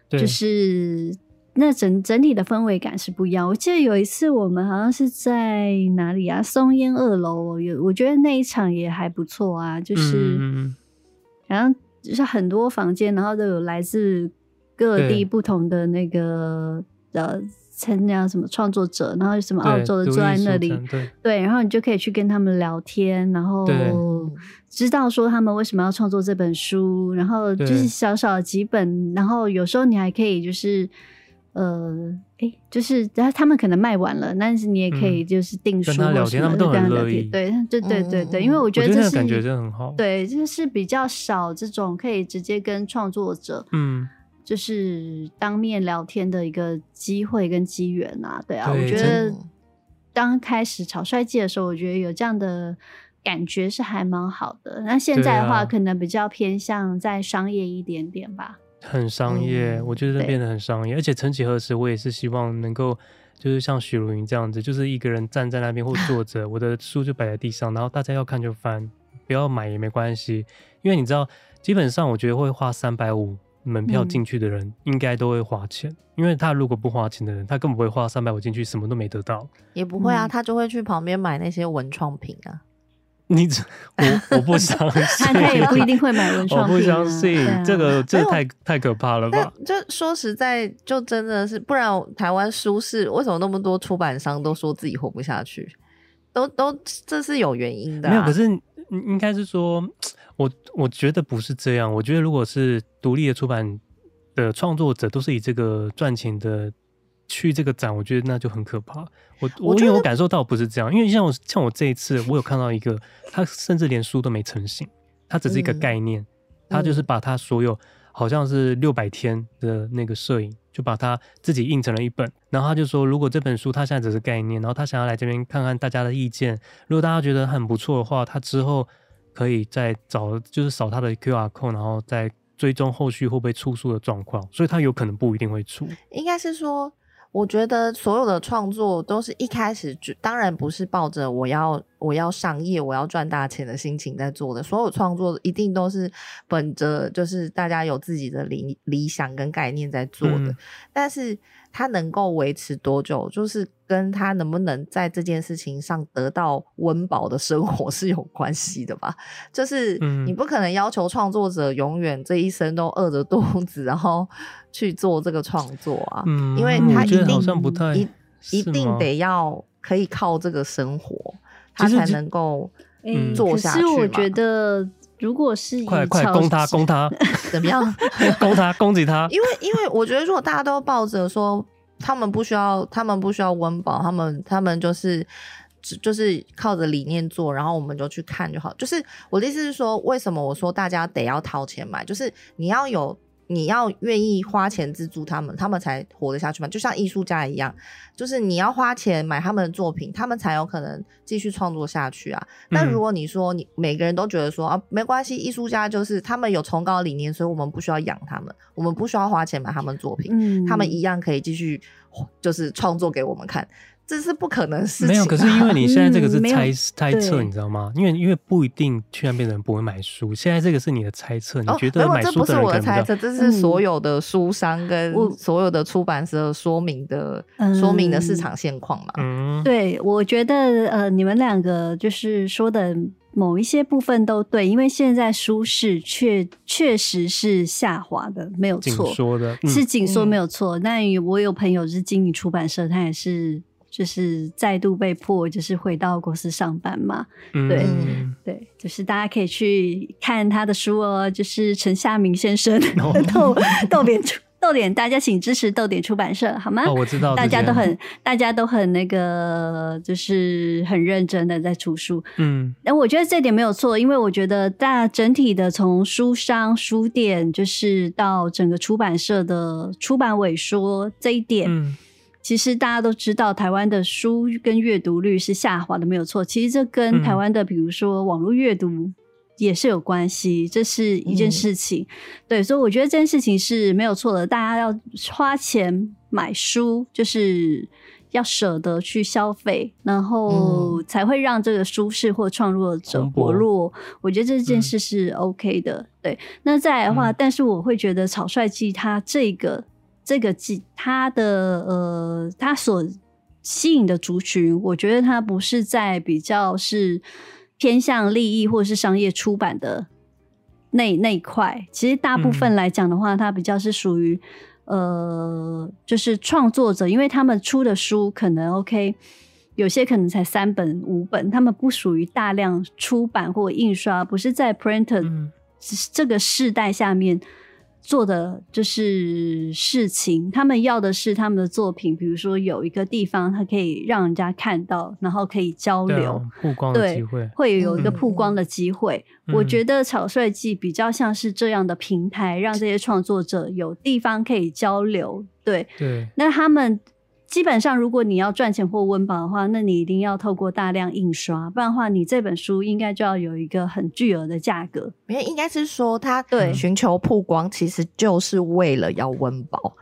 对就是那整整体的氛围感是不一样。我记得有一次我们好像是在哪里啊，松烟二楼，有我觉得那一场也还不错啊，就是，然后、嗯、就是很多房间，然后都有来自各地不同的那个对呃。参加什么创作者，然后什么澳洲的坐在那里，对，对，然后你就可以去跟他们聊天，然后知道说他们为什么要创作这本书，然后就是小小的几本，然后有时候你还可以就是呃，哎，就是然后他们可能卖完了，但是你也可以就是订书，跟他聊天，他们都很乐意，对，对，对，对，对，因为我觉得这是感觉真的很好，对，就是比较少这种可以直接跟创作者，嗯。就是当面聊天的一个机会跟机缘啊，对啊，对我觉得刚开始草率季的时候，我觉得有这样的感觉是还蛮好的。那现在的话，可能比较偏向在商业一点点吧，很商业，嗯、我觉得变得很商业。而且曾几何时，我也是希望能够就是像许茹芸这样子，就是一个人站在那边或坐着，我的书就摆在地上，然后大家要看就翻，不要买也没关系，因为你知道，基本上我觉得会花三百五。门票进去的人应该都会花钱，嗯、因为他如果不花钱的人，他根本不会花三百五进去，什么都没得到。也不会啊，嗯、他就会去旁边买那些文创品啊。你这我我不相 信，他也不一定会买文创品、啊。我不相信、啊、这个，这个、太太可怕了吧？就说实在，就真的是，不然台湾书市为什么那么多出版商都说自己活不下去？都都这是有原因的、啊。没有，可是应该是说。我我觉得不是这样，我觉得如果是独立的出版的创作者，都是以这个赚钱的去这个展，我觉得那就很可怕。我我因为我感受到不是这样，因为像我像我这一次，我有看到一个，他甚至连书都没成型，他只是一个概念，嗯、他就是把他所有好像是六百天的那个摄影，就把他自己印成了一本，然后他就说，如果这本书他现在只是概念，然后他想要来这边看看大家的意见，如果大家觉得很不错的话，他之后。可以再找，就是扫他的 QR code，然后再追踪后续会不会出书的状况，所以他有可能不一定会出。应该是说，我觉得所有的创作都是一开始就当然不是抱着我要我要商业我要赚大钱的心情在做的，所有创作一定都是本着就是大家有自己的理理想跟概念在做的，嗯、但是。他能够维持多久，就是跟他能不能在这件事情上得到温饱的生活 是有关系的吧？就是你不可能要求创作者永远这一生都饿着肚子，然后去做这个创作啊，嗯、因为他一定一一定得要可以靠这个生活，他才能够做下去。可是我觉得，如果是快快攻他攻他 怎么样？攻他攻击他？因为因为我觉得，如果大家都抱着说。他们不需要，他们不需要温饱，他们他们就是，就是靠着理念做，然后我们就去看就好。就是我的意思是说，为什么我说大家得要掏钱买？就是你要有你要愿意花钱资助他们，他们才活得下去嘛。就像艺术家一样，就是你要花钱买他们的作品，他们才有可能继续创作下去啊。但如果你说你每个人都觉得说啊，没关系，艺术家就是他们有崇高理念，所以我们不需要养他们，我们不需要花钱买他们作品，嗯，他们一样可以继续就是创作给我们看。这是不可能事情。没有，可是因为你现在这个是猜、嗯、猜测，你知道吗？因为因为不一定去那边的人不会买书。现在这个是你的猜测，你觉得买书的人、哦、这不是我的猜测，这是所有的书商跟所有的出版社说明的、嗯、说明的市场现况嘛。嗯，对，我觉得呃，你们两个就是说的某一些部分都对，因为现在书市确确实是下滑的，没有错，说的、嗯、是紧缩没有错。那、嗯、我有朋友是经营出版社，他也是。就是再度被迫，就是回到公司上班嘛。嗯、对对，就是大家可以去看他的书哦。就是陈夏明先生，oh. 逗逗点出逗点，大家请支持逗点出版社好吗？哦，我知道，大家都很大家都很那个，就是很认真的在出书。嗯，那我觉得这点没有错，因为我觉得大整体的从书商、书店，就是到整个出版社的出版萎缩这一点。嗯其实大家都知道，台湾的书跟阅读率是下滑的，没有错。其实这跟台湾的，比如说网络阅读也是有关系，这是一件事情。嗯、对，所以我觉得这件事情是没有错的。大家要花钱买书，就是要舍得去消费，然后才会让这个书市或创作者活络。我觉得这件事是 OK 的。嗯、对，那再来的话，嗯、但是我会觉得草率季它这个。这个季，它的呃，它所吸引的族群，我觉得它不是在比较是偏向利益或是商业出版的那那一块。其实大部分来讲的话，嗯、它比较是属于呃，就是创作者，因为他们出的书可能 OK，有些可能才三本五本，他们不属于大量出版或印刷，不是在 printer、嗯、这个世代下面。做的就是事情，他们要的是他们的作品，比如说有一个地方，它可以让人家看到，然后可以交流，曝光的机会，会有一个曝光的机会。嗯、我觉得草率季比较像是这样的平台，让这些创作者有地方可以交流。对，对，那他们。基本上，如果你要赚钱或温饱的话，那你一定要透过大量印刷，不然的话，你这本书应该就要有一个很巨额的价格。因为应该是说，他对寻求曝光，其实就是为了要温饱。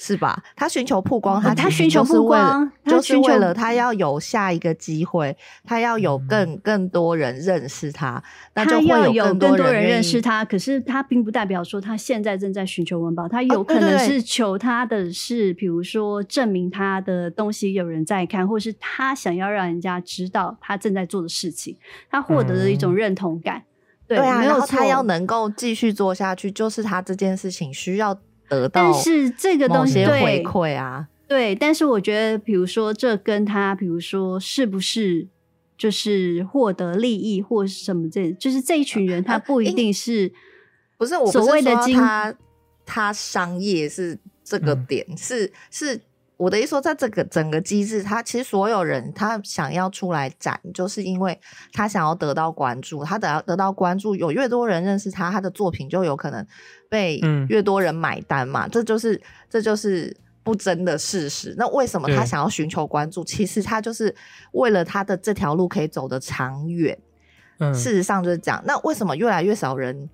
是吧？他寻求曝光，他他寻求曝光，就是为了他要有下一个机会，他要有更更多人认识他，那就会有更多人认识他。可是他并不代表说他现在正在寻求温饱，他有可能是求他的是，比如说证明他的东西有人在看，或是他想要让人家知道他正在做的事情，他获得的一种认同感。对啊，然后他要能够继续做下去，就是他这件事情需要。得到，但是这个东西回馈啊，对，但是我觉得，比如说这跟他，比如说是不是就是获得利益或是什么这，就是这一群人，他不一定是，不是我所谓的金，他他商业是这个点，嗯、是是。我的意思说，在这个整个机制，他其实所有人他想要出来展，就是因为他想要得到关注，他得得到关注，有越多人认识他，他的作品就有可能被越多人买单嘛，嗯、这就是这就是不争的事实。那为什么他想要寻求关注？其实他就是为了他的这条路可以走得长远。嗯，事实上就是这样。那为什么越来越少人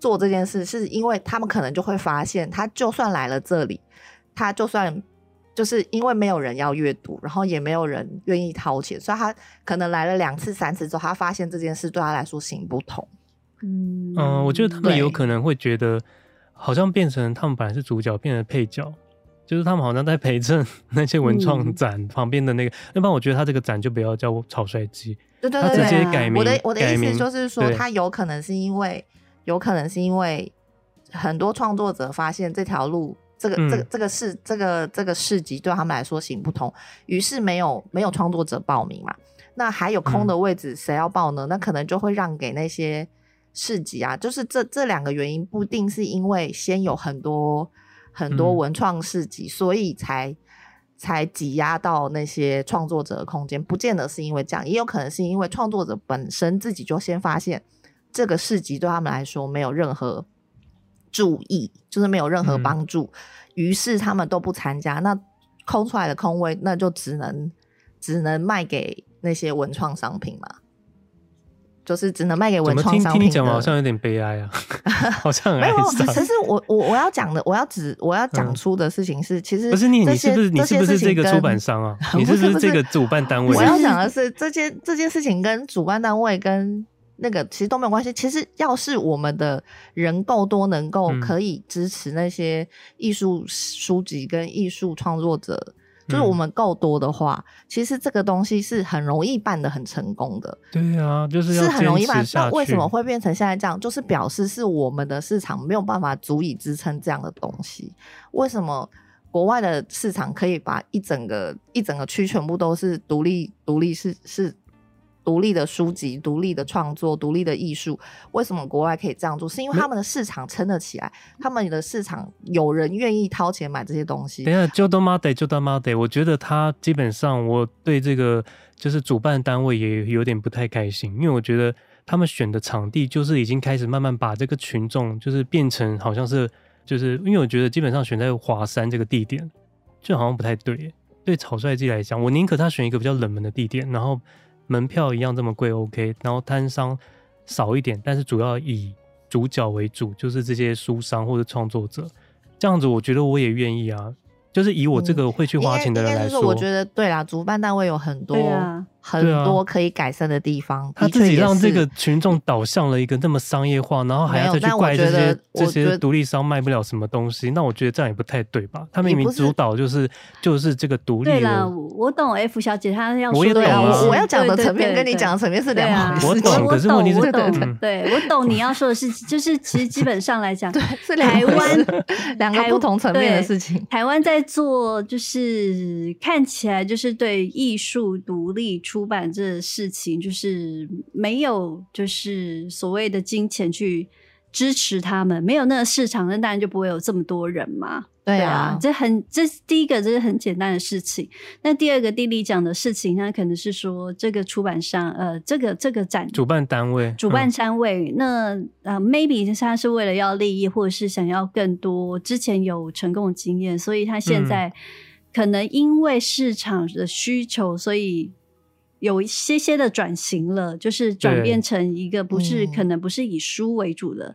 做这件事？是因为他们可能就会发现，他就算来了这里，他就算。就是因为没有人要阅读，然后也没有人愿意掏钱，所以他可能来了两次、三次之后，他发现这件事对他来说行不通。嗯嗯，我觉得他们有可能会觉得，好像变成他们本来是主角，变成配角，就是他们好像在陪衬 那些文创展旁边的那个。要不然，我觉得他这个展就不要叫草率机，对对对，他直接改名。我的我的意思就是说，他有可能是因为，有可能是因为很多创作者发现这条路。这个这个这个市这个这个市集对他们来说行不通，于是没有没有创作者报名嘛。那还有空的位置，谁要报呢？那可能就会让给那些市集啊。就是这这两个原因，不一定是因为先有很多很多文创市集，所以才才挤压到那些创作者的空间，不见得是因为这样，也有可能是因为创作者本身自己就先发现这个市集对他们来说没有任何。注意，就是没有任何帮助，于、嗯、是他们都不参加。那空出来的空位，那就只能只能卖给那些文创商品嘛。就是只能卖给文创商品。听你讲，好像有点悲哀啊，好像很哀伤。可是我我我要讲的，我要指我要讲出的事情是，其实不是你，你是不是你是不是这个出版商啊？你是不是这个主办单位？我要讲的是，这件这件事情跟主办单位跟那个其实都没有关系。其实要是我们的人够多，能够可以支持那些艺术书籍跟艺术创作者。就是我们够多的话，嗯，其实这个东西是很容易办得很成功的。对啊，就是是很容易办。那为什么会变成现在这样？就是表示是我们的市场没有办法足以支撑这样的东西。为什么国外的市场可以把一整个一整个区全部都是独立独立是是？独立的书籍、独立的创作、独立的艺术，为什么国外可以这样做？是因为他们的市场撑得起来，他们的市场有人愿意掏钱买这些东西。等一下，就到妈得，就到妈得。我觉得他基本上，我对这个就是主办单位也有点不太开心，因为我觉得他们选的场地就是已经开始慢慢把这个群众就是变成好像是就是，因为我觉得基本上选在华山这个地点就好像不太对。对草率季来讲，我宁可他选一个比较冷门的地点，然后。门票一样这么贵，OK，然后摊商少一点，但是主要以主角为主，就是这些书商或者创作者，这样子我觉得我也愿意啊。就是以我这个会去花钱的人来说，嗯、我觉得对啦，主办单位有很多。很多可以改善的地方，他自己让这个群众导向了一个那么商业化，然后还要再去怪这些这些独立商卖不了什么东西，那我觉得这样也不太对吧？他明明主导就是就是这个独立。对了，我懂 F 小姐她要说的，我我要讲的层面跟你讲的层面是两码事。我懂，可是问题是，我懂，对我懂你要说的是，就是其实基本上来讲，对，台湾 两个不同层面的事情。台湾在做，就是看起来就是对艺术独立出版这。事情就是没有，就是所谓的金钱去支持他们，没有那个市场，那当然就不会有这么多人嘛。对啊，对啊，这很，这是第一个，这是很简单的事情。那第二个，弟弟讲的事情，那可能是说这个出版商，呃，这个这个展主办单位，主办单位，嗯、那呃，maybe 他是为了要利益，或者是想要更多，之前有成功的经验，所以他现在可能因为市场的需求，所以。有一些些的转型了，就是转变成一个不是可能不是以书为主的、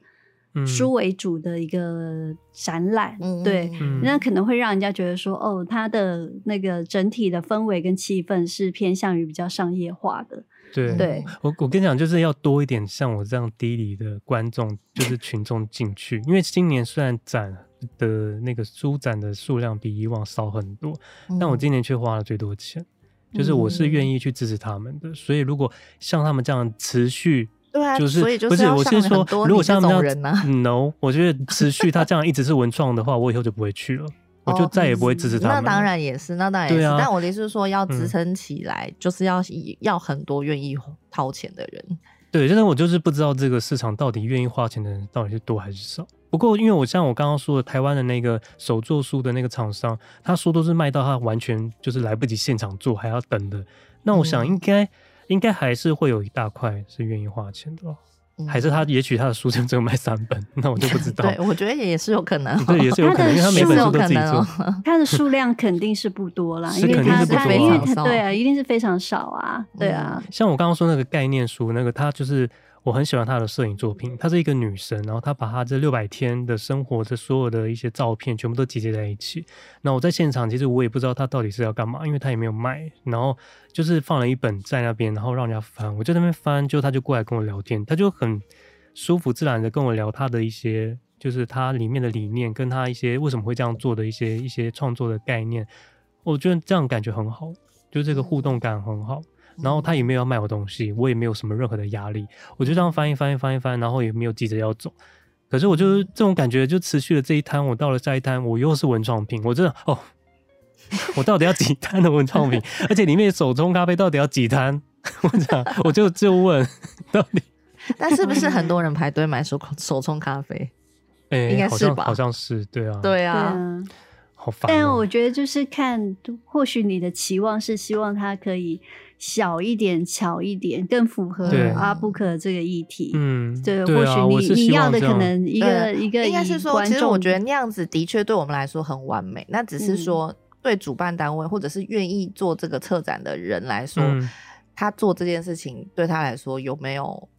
嗯、书为主的一个展览，嗯、对，嗯、那可能会让人家觉得说，哦，它的那个整体的氛围跟气氛是偏向于比较商业化的。对，对我我跟你讲，就是要多一点像我这样低龄的观众，就是群众进去，因为今年虽然展的那个书展的数量比以往少很多，嗯、但我今年却花了最多钱。就是我是愿意去支持他们的，嗯、所以如果像他们这样持续，对啊，就是所以就是不是我是说，如果像他们这样、啊、，no，我觉得持续他这样一直是文创的话，我以后就不会去了，我就再也不会支持他们、哦。那当然也是，那当然也是，啊、但我的意思是说，要支撑起来，嗯、就是要要很多愿意掏钱的人。对，现在我就是不知道这个市场到底愿意花钱的人到底是多还是少。不过，因为我像我刚刚说的，台湾的那个手作书的那个厂商，他书都是卖到他完全就是来不及现场做，还要等的。那我想应该、嗯、应该还是会有一大块是愿意花钱的。还是他，也许他的书就只有卖三本，那我就不知道。对，我觉得也是有可能，对，也是有可能，因为他每本书都自己做。他的数量肯定是不多啦，因为他他因为他对啊，一定是非常少啊，对啊。像我刚刚说那个概念书，那个他就是。我很喜欢她的摄影作品，她是一个女生，然后她把她这六百天的生活的所有的一些照片全部都集结在一起。那我在现场，其实我也不知道她到底是要干嘛，因为她也没有卖，然后就是放了一本在那边，然后让人家翻。我就在那边翻，就她就过来跟我聊天，她就很舒服自然的跟我聊她的一些，就是她里面的理念，跟她一些为什么会这样做的一些一些创作的概念。我觉得这样感觉很好，就这个互动感很好。然后他也没有要卖我东西，我也没有什么任何的压力，我就这样翻一翻一翻一翻，然后也没有急着要走。可是我就是这种感觉，就持续了这一摊，我到了下一摊，我又是文创品，我真的哦，我到底要几摊的文创品？而且里面手冲咖啡到底要几摊？我讲，我就就问到底。但是不是很多人排队买手手冲咖啡？哎、欸，应该是吧？好像是，对啊，对啊。好烦哦。但我觉得就是看，或许你的期望是希望它可以。小一点、巧一点，更符合阿布克这个议题。嗯，对，或许你你要的可能一个一个，应该是说，其实我觉得那样子的确对我们来说很完美。那只是说，对主办单位或者是愿意做这个策展的人来说，他做这件事情对他来说有没有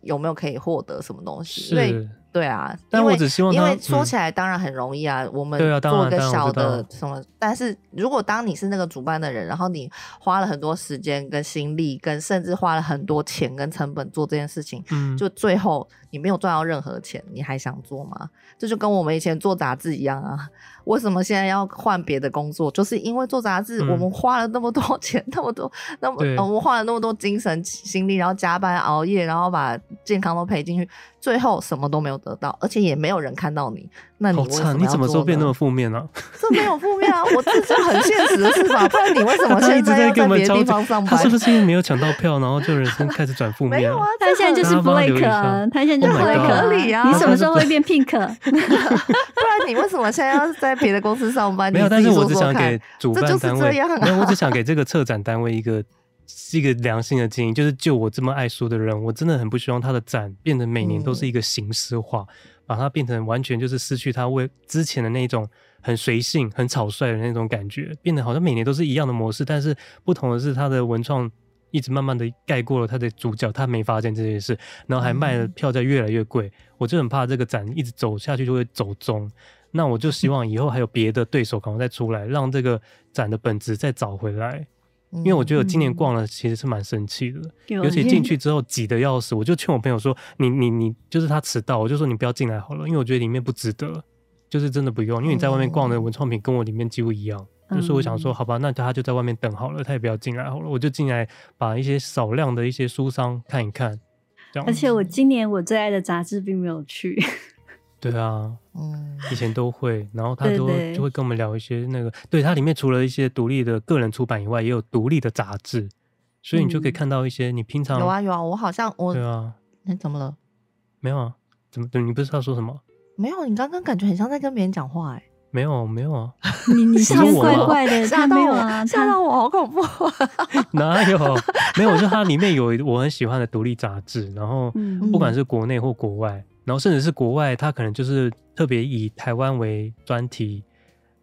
有没有可以获得什么东西？对。对啊，但我只希望，因为说起来当然很容易啊，嗯、我们做一个小的什么，但是如果当你是那个主办的人，然后你花了很多时间跟心力，跟甚至花了很多钱跟成本做这件事情，嗯，就最后你没有赚到任何钱，你还想做吗？这就跟我们以前做杂志一样啊。为什么现在要换别的工作？就是因为做杂志，我们花了那么多 钱，嗯、那么多，那么我们花了那么多精神心力，然后加班熬夜，然后把健康都赔进去，最后什么都没有得到，而且也没有人看到你。那你为什么要做？你怎么说变那么负面呢？这没有负面啊，我这是很现实的事吧？不然你为什么 现在要在别的地方上班？他是不是因为没有抢到票，然后就人生开始转负面？没有啊，他现在就是 Blake 啊，他现在就是 Blake，合理啊。你什么时候会变 Pink？不然你为什么现在要在别的公司上班？没有，但是我只想给主办单位，没有，我只想给这个策展单位一个是一个良心的建议，就是就我这么爱书的人，我真的很不希望他的展变得每年都是一个形式化，嗯、把它变成完全就是失去它为之前的那种很随性、很草率的那种感觉，变得好像每年都是一样的模式，但是不同的是，它的文创一直慢慢的盖过了它的主角，他没发现这件事，然后还卖的票价越来越贵，嗯、我就很怕这个展一直走下去就会走中。那我就希望以后还有别的对手可能再出来，让这个展的本质再找回来。因为我觉得我今年逛了其实是蛮生气的，尤其进去 之后挤得要死。我就劝我朋友说：“你你你，就是他迟到，我就说你不要进来好了，因为我觉得里面不值得，就是真的不用。因为你在外面逛的文创品跟我里面几乎一样，就是我想说，好吧，那他就在外面等好了，他也不要进来好了，我就进来把一些少量的一些书商看一看。而且我今年我最爱的杂志并没有去。”对啊，嗯，以前都会，然后他都就会跟我们聊一些那个，对，它里面除了一些独立的个人出版以外，也有独立的杂志，所以你就可以看到一些你平常有啊有啊，我好像我对啊，你怎么了？没有啊，怎么？你不知道说什么？没有，你刚刚感觉很像在跟别人讲话哎，没有没有啊，你你是怪怪的，吓到我啊，吓到我，好恐怖，哪有？没有，就它里面有我很喜欢的独立杂志，然后不管是国内或国外。然后甚至是国外，他可能就是特别以台湾为专题，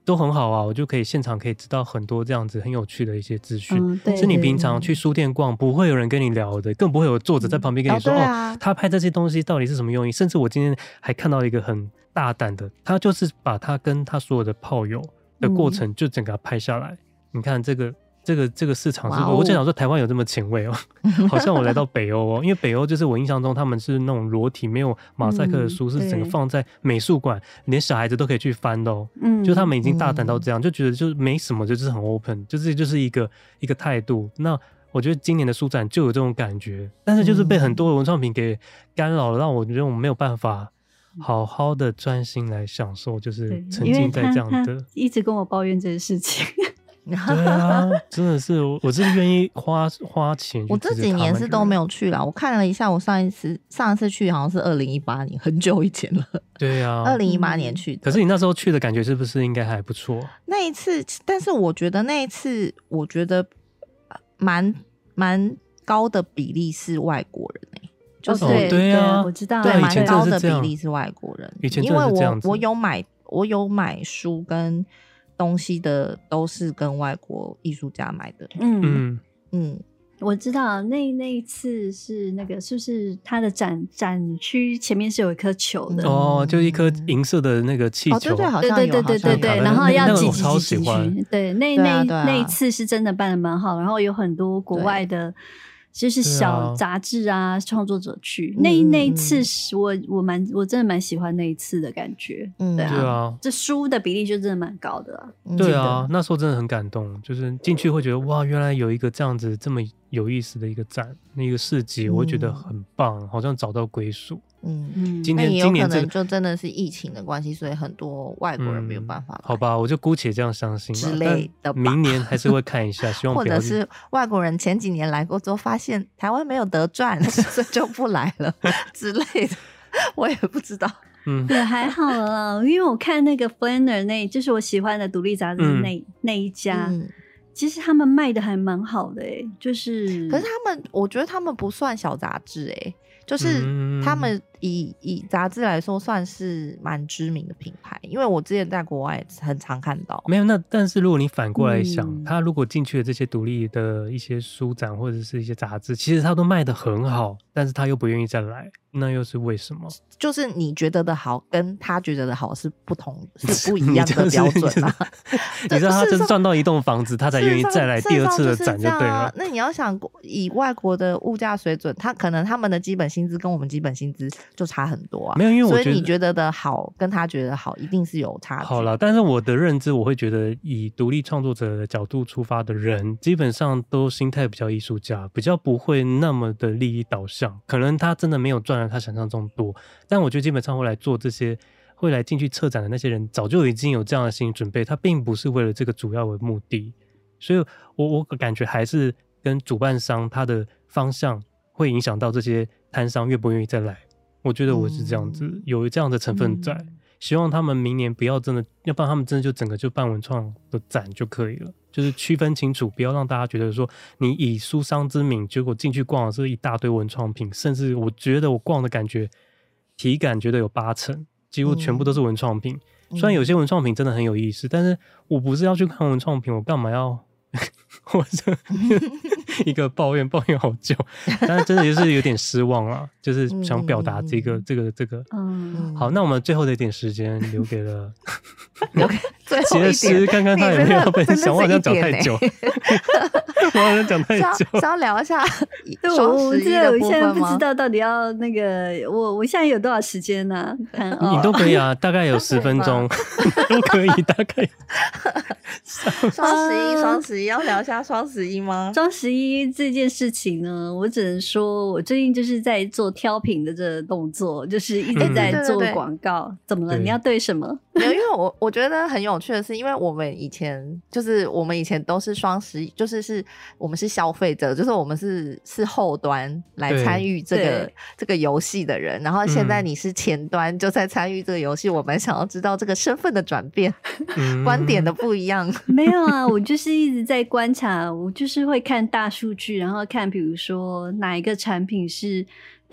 都很好啊。我就可以现场可以知道很多这样子很有趣的一些资讯，嗯、对，是你平常去书店逛不会有人跟你聊的，更不会有作者在旁边跟你说、嗯、哦，啊、哦，他拍这些东西到底是什么用意？甚至我今天还看到一个很大胆的，他就是把他跟他所有的炮友的过程就整个拍下来。嗯、你看这个。这个这个市场是我就想说台湾有这么前卫哦，好像我来到北欧哦，因为北欧就是我印象中他们是那种裸体没有马赛克的书，是整个放在美术馆，连小孩子都可以去翻的哦。嗯，就他们已经大胆到这样，就觉得就是没什么，就是很 open，就是就是一个一个态度。那我觉得今年的书展就有这种感觉，但是就是被很多的文创品给干扰了，让我觉得我没有办法好好的专心来享受，就是沉浸在这样的。一直跟我抱怨这件事情。对啊，真的是，我是愿意花花钱。我这几年是都没有去了。我看了一下，我上一次上一次去好像是二零一八年，很久以前了。对啊，二零一八年去的。可是你那时候去的感觉是不是应该还不错？那一次，但是我觉得那一次，我觉得蛮蛮高的比例是外国人哎、欸，就是、哦、对啊，我知道，对，蛮高的比例是外国人。以前因为我我有买，我有买书跟。东西的都是跟外国艺术家买的。嗯嗯嗯，我知道那那一次是那个，是不是他的展展区前面是有一颗球的？哦，就一颗银色的那个气球。对对，好像有，对对对对对。然后要挤挤挤挤挤。对，那那那一次是真的办的蛮好，然后有很多国外的。就是小杂志啊，创、啊、作者去。那那一次是，我我蛮我真的蛮喜欢那一次的感觉，嗯，对啊，对啊，这书的比例就真的蛮高的、啊，对啊，那时候真的很感动，就是进去会觉得哇，原来有一个这样子这么有意思的一个展，那个市集，我会觉得很棒，嗯、好像找到归属。嗯嗯，今年今年可能就真的是疫情的关系，所以很多外国人没有办法、嗯。好吧，我就姑且这样相信之类的。明年还是会看一下，希望或者是外国人前几年来过之后，发现台湾没有得赚，所以就不来了 之类的。我也不知道。嗯，也还好啦，因为我看那个 Flanner 那，就是我喜欢的独立杂志那、嗯、那一家。嗯其实他们卖的还蛮好的哎，就是，可是他们，我觉得他们不算小杂志哎，就是他们以、嗯、以杂志来说，算是蛮知名的品牌，因为我之前在国外很常看到。没有，那但是如果你反过来想，嗯、他如果进去的这些独立的一些书展或者是一些杂志，其实他都卖的很好，但是他又不愿意再来。那又是为什么？就是你觉得的好，跟他觉得的好是不同，是不 一样的标准啊。你知道他真赚到一栋房子，他才愿意再来第二次的展就对了。那你要想，以外国的物价水准，他可能他们的基本薪资跟我们基本薪资就差很多啊。没有，因为我所以你觉得的好，跟他觉得好，一定是有差。好了，但是我的认知，我会觉得以独立创作者的角度出发的人，基本上都心态比较艺术家，比较不会那么的利益导向。可能他真的没有赚了。他想象中多，但我觉得基本上会来做这些，会来进去策展的那些人，早就已经有这样的心理准备。他并不是为了这个主要的目的，所以我我感觉还是跟主办商他的方向会影响到这些摊商愿不愿意再来。我觉得我是这样子，嗯、有这样的成分在。嗯希望他们明年不要真的，要不然他们真的就整个就办文创的展就可以了，就是区分清楚，不要让大家觉得说你以书商之名，结果进去逛的是一大堆文创品，甚至我觉得我逛的感觉体感觉得有八成，几乎全部都是文创品。嗯、虽然有些文创品真的很有意思，但是我不是要去看文创品，我干嘛要？我这一个抱怨抱怨好久，但是真的就是有点失望啊，就是想表达这个这个这个。嗯，好，那我们最后的一点时间留给了 留给 最后，看看他有没有分享。我好像讲太久，我好像讲太久。想要聊一下双十一的部分吗？我现在不知道到底要那个，我我现在有多少时间呢？你都可以啊，大概有十分钟都可以，大概。双十一，双十一。你要聊一下双十一吗？双十一这件事情呢，我只能说，我最近就是在做挑品的这个动作，就是一直在做广告。嗯、怎么了？你要对什么？没有，因为我我觉得很有趣的是，因为我们以前就是我们以前都是双十一，就是是我们是消费者，就是我们是是后端来参与这个这个游戏的人。然后现在你是前端就在参与这个游戏，嗯、我们想要知道这个身份的转变、嗯、观点的不一样。没有啊，我就是一直。在观察，我就是会看大数据，然后看，比如说哪一个产品是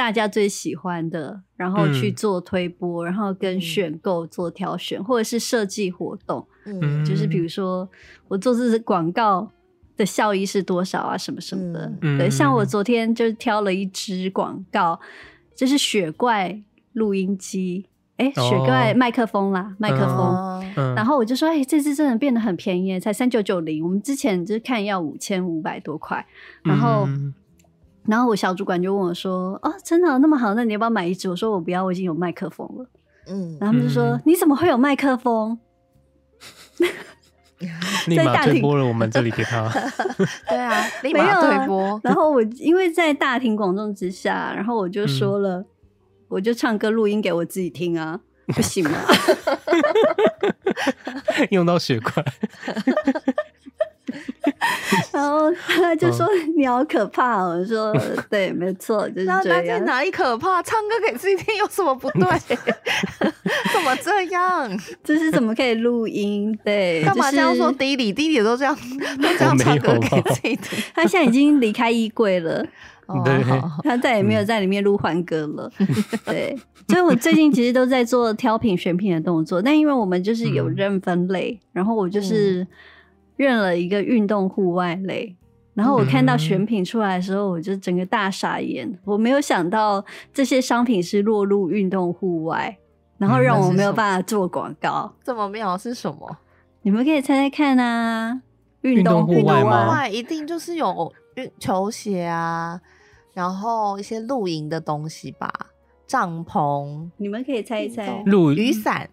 大家最喜欢的，然后去做推播，嗯、然后跟选购做挑选，或者是设计活动。嗯，就是比如说我做这支广告的效益是多少啊，什么什么的。嗯、对，像我昨天就挑了一支广告，就是雪怪录音机。哎，雪怪麦克风啦，麦克风。然后我就说，哎，这支真的变得很便宜，才三九九零。我们之前就是看要五千五百多块。然后，然后我小主管就问我说，哦，真的那么好？那你要不要买一支？我说我不要，我已经有麦克风了。嗯，然后他们就说，你怎么会有麦克风？立马推播了我们这里给他。对啊，立马推播。然后我因为在大庭广众之下，然后我就说了。我就唱歌录音给我自己听啊，不行吗？用到血块，然后他就说你好可怕。我说对，没错，就是这样。哪里可怕？唱歌给自己听有什么不对？怎么这样？这是怎么可以录音？对，干嘛这样说？弟弟弟弟都这样，都这样唱歌给自己听。他现在已经离开衣柜了。对，他再也没有在里面录欢歌了。嗯、对，所以我最近其实都在做挑品选品的动作，但因为我们就是有认分类，嗯、然后我就是认了一个运动户外类，然后我看到选品出来的时候，我就整个大傻眼，我没有想到这些商品是落入运动户外，然后让我没有办法做广告。这么妙是什么？你们可以猜猜看啊！运动户外吗？一定就是有运球鞋啊。然后一些露营的东西吧，帐篷，你们可以猜一猜。露雨伞，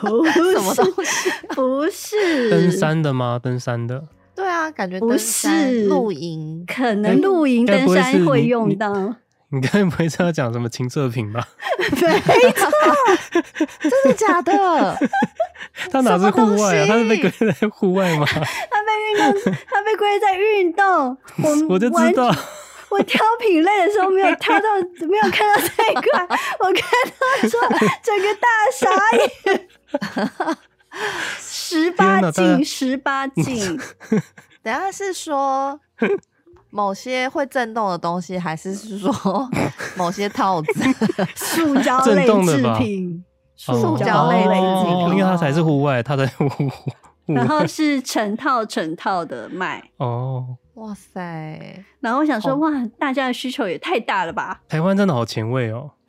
不 是什么东西？不是登山的吗？登山的。对啊，感觉不是露营，可能露营登山会用到。你刚才不会是要讲什么情色品吧？没错，真的假的？他哪是户外啊？他是被归在户外吗？他被运动，他被归在运动。我我就知道。我挑品类的时候没有挑到，没有看到这一块，我看到说整个大傻眼。十八禁，十八 禁。等下是说某些会震动的东西，还是是说 某些套子？塑胶类制品，塑胶类类制品，因为它才是户外，它在户外。然后是成套成套的卖哦，哇塞！然后我想说，哇，大家的需求也太大了吧？台湾真的好前卫哦。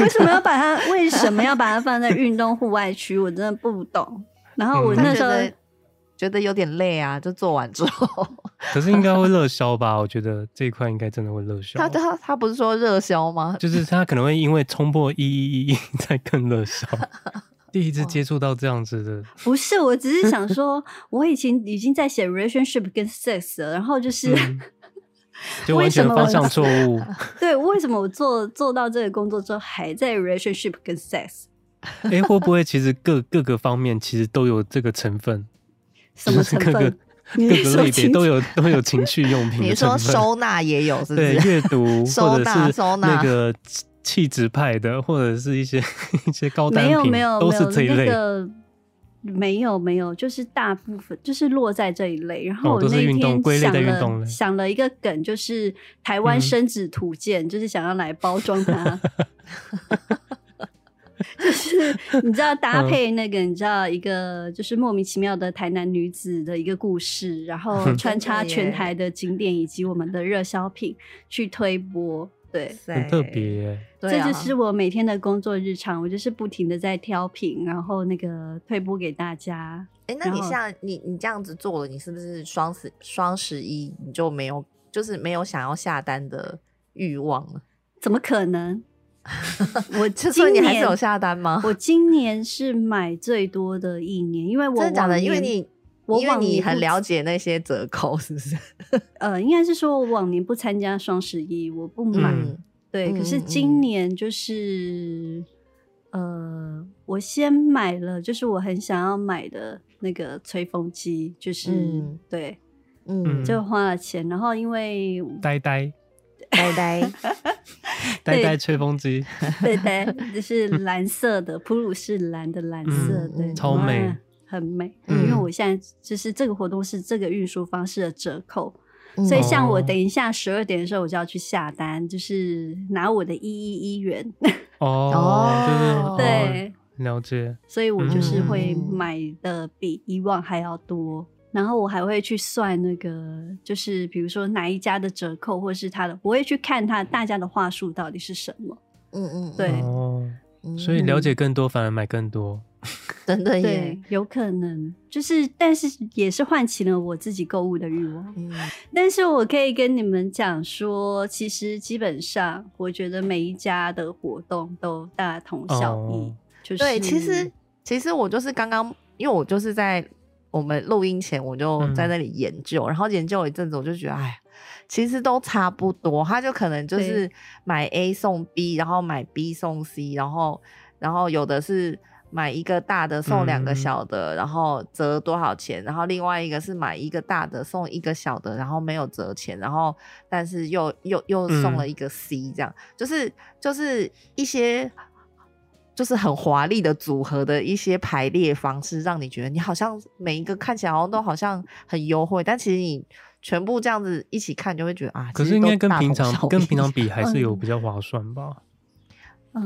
为什么要把它？为什么要把它放在运动户外区？我真的不懂。然后我那时候、嗯、觉，觉得有点累啊，就做完之后。可是应该会热销吧？我觉得这一块应该真的会热销。他他他不是说热销吗？就是他可能会因为冲破一一一一 再更热销。第一次接触到这样子的，不是，我只是想说，我以前已经在写 relationship 跟 sex 了，然后就是、嗯、就完全方向错误。对，为什么我做做到这个工作之后还在 relationship 跟 sex？哎、欸，会不会其实各各个方面其实都有这个成分？什么成分？各个各个类别都有都有情趣用品。你说收纳也有是不是？对，阅读收纳收纳那个。气质派的，或者是一些 一些高单品，没有没有，都是这一类。那个没有没有，就是大部分就是落在这一类。然后我那天想了、哦、想了一个梗，就是台湾生子图鉴、嗯，就是想要来包装它。就是你知道搭配那个，你知道一个就是莫名其妙的台南女子的一个故事，然后穿插全台的景点以及我们的热销品去推播。对，很特别。这就是我每天的工作日常，我就是不停的在挑品，然后那个推播给大家。哎，那你像你你这样子做了，你是不是双十双十一你就没有，就是没有想要下单的欲望了？怎么可能？我今年你还是有下单吗？我今年是买最多的一年，因为我真的假的？因为你。我因为你很了解那些折扣，是不是？呃，应该是说我往年不参加双十一，我不买。嗯、对、嗯，可是今年就是、嗯，呃，我先买了，就是我很想要买的那个吹风机，就是、嗯、对，嗯，就花了钱。然后因为呆呆 呆呆呆呆吹风机，对呆，就是蓝色的，普鲁士蓝的蓝色，对，超美。很美，嗯，因为我现在就是这个活动是这个运输方式的折扣，嗯，所以像我等一下十二点的时候，我就要去下单，就是拿我的一一一元。哦，就是对，了解，所以我就是会买的比以往还要多，嗯，然后我还会去算那个，就是比如说哪一家的折扣，或者是他的，我会去看他大家的话术到底是什么，嗯嗯，对，哦，所以了解更多，反而买更多。真的耶，对，有可能就是，但是也是唤起了我自己购物的欲望。嗯，但是我可以跟你们讲说，其实基本上，我觉得每一家的活动都大同小异。哦。就是对，其实其实我就是刚刚，因为我就是在我们录音前，我就在那里研究，嗯，然后研究了一阵子，我就觉得，哎，其实都差不多。他就可能就是买 A 送 B，然后买 B 送 C，然后然后有的是。买一个大的送两个小的，嗯，然后折多少钱？然后另外一个是买一个大的送一个小的，然后没有折钱，然后但是又又又送了一个 C，这样，嗯，就是就是一些就是很华丽的组合的一些排列方式，让你觉得你好像每一个看起来好像都好像很优惠，但其实你全部这样子一起看，就会觉得啊，可是应该跟平常跟平常比还是有比较划算吧。嗯，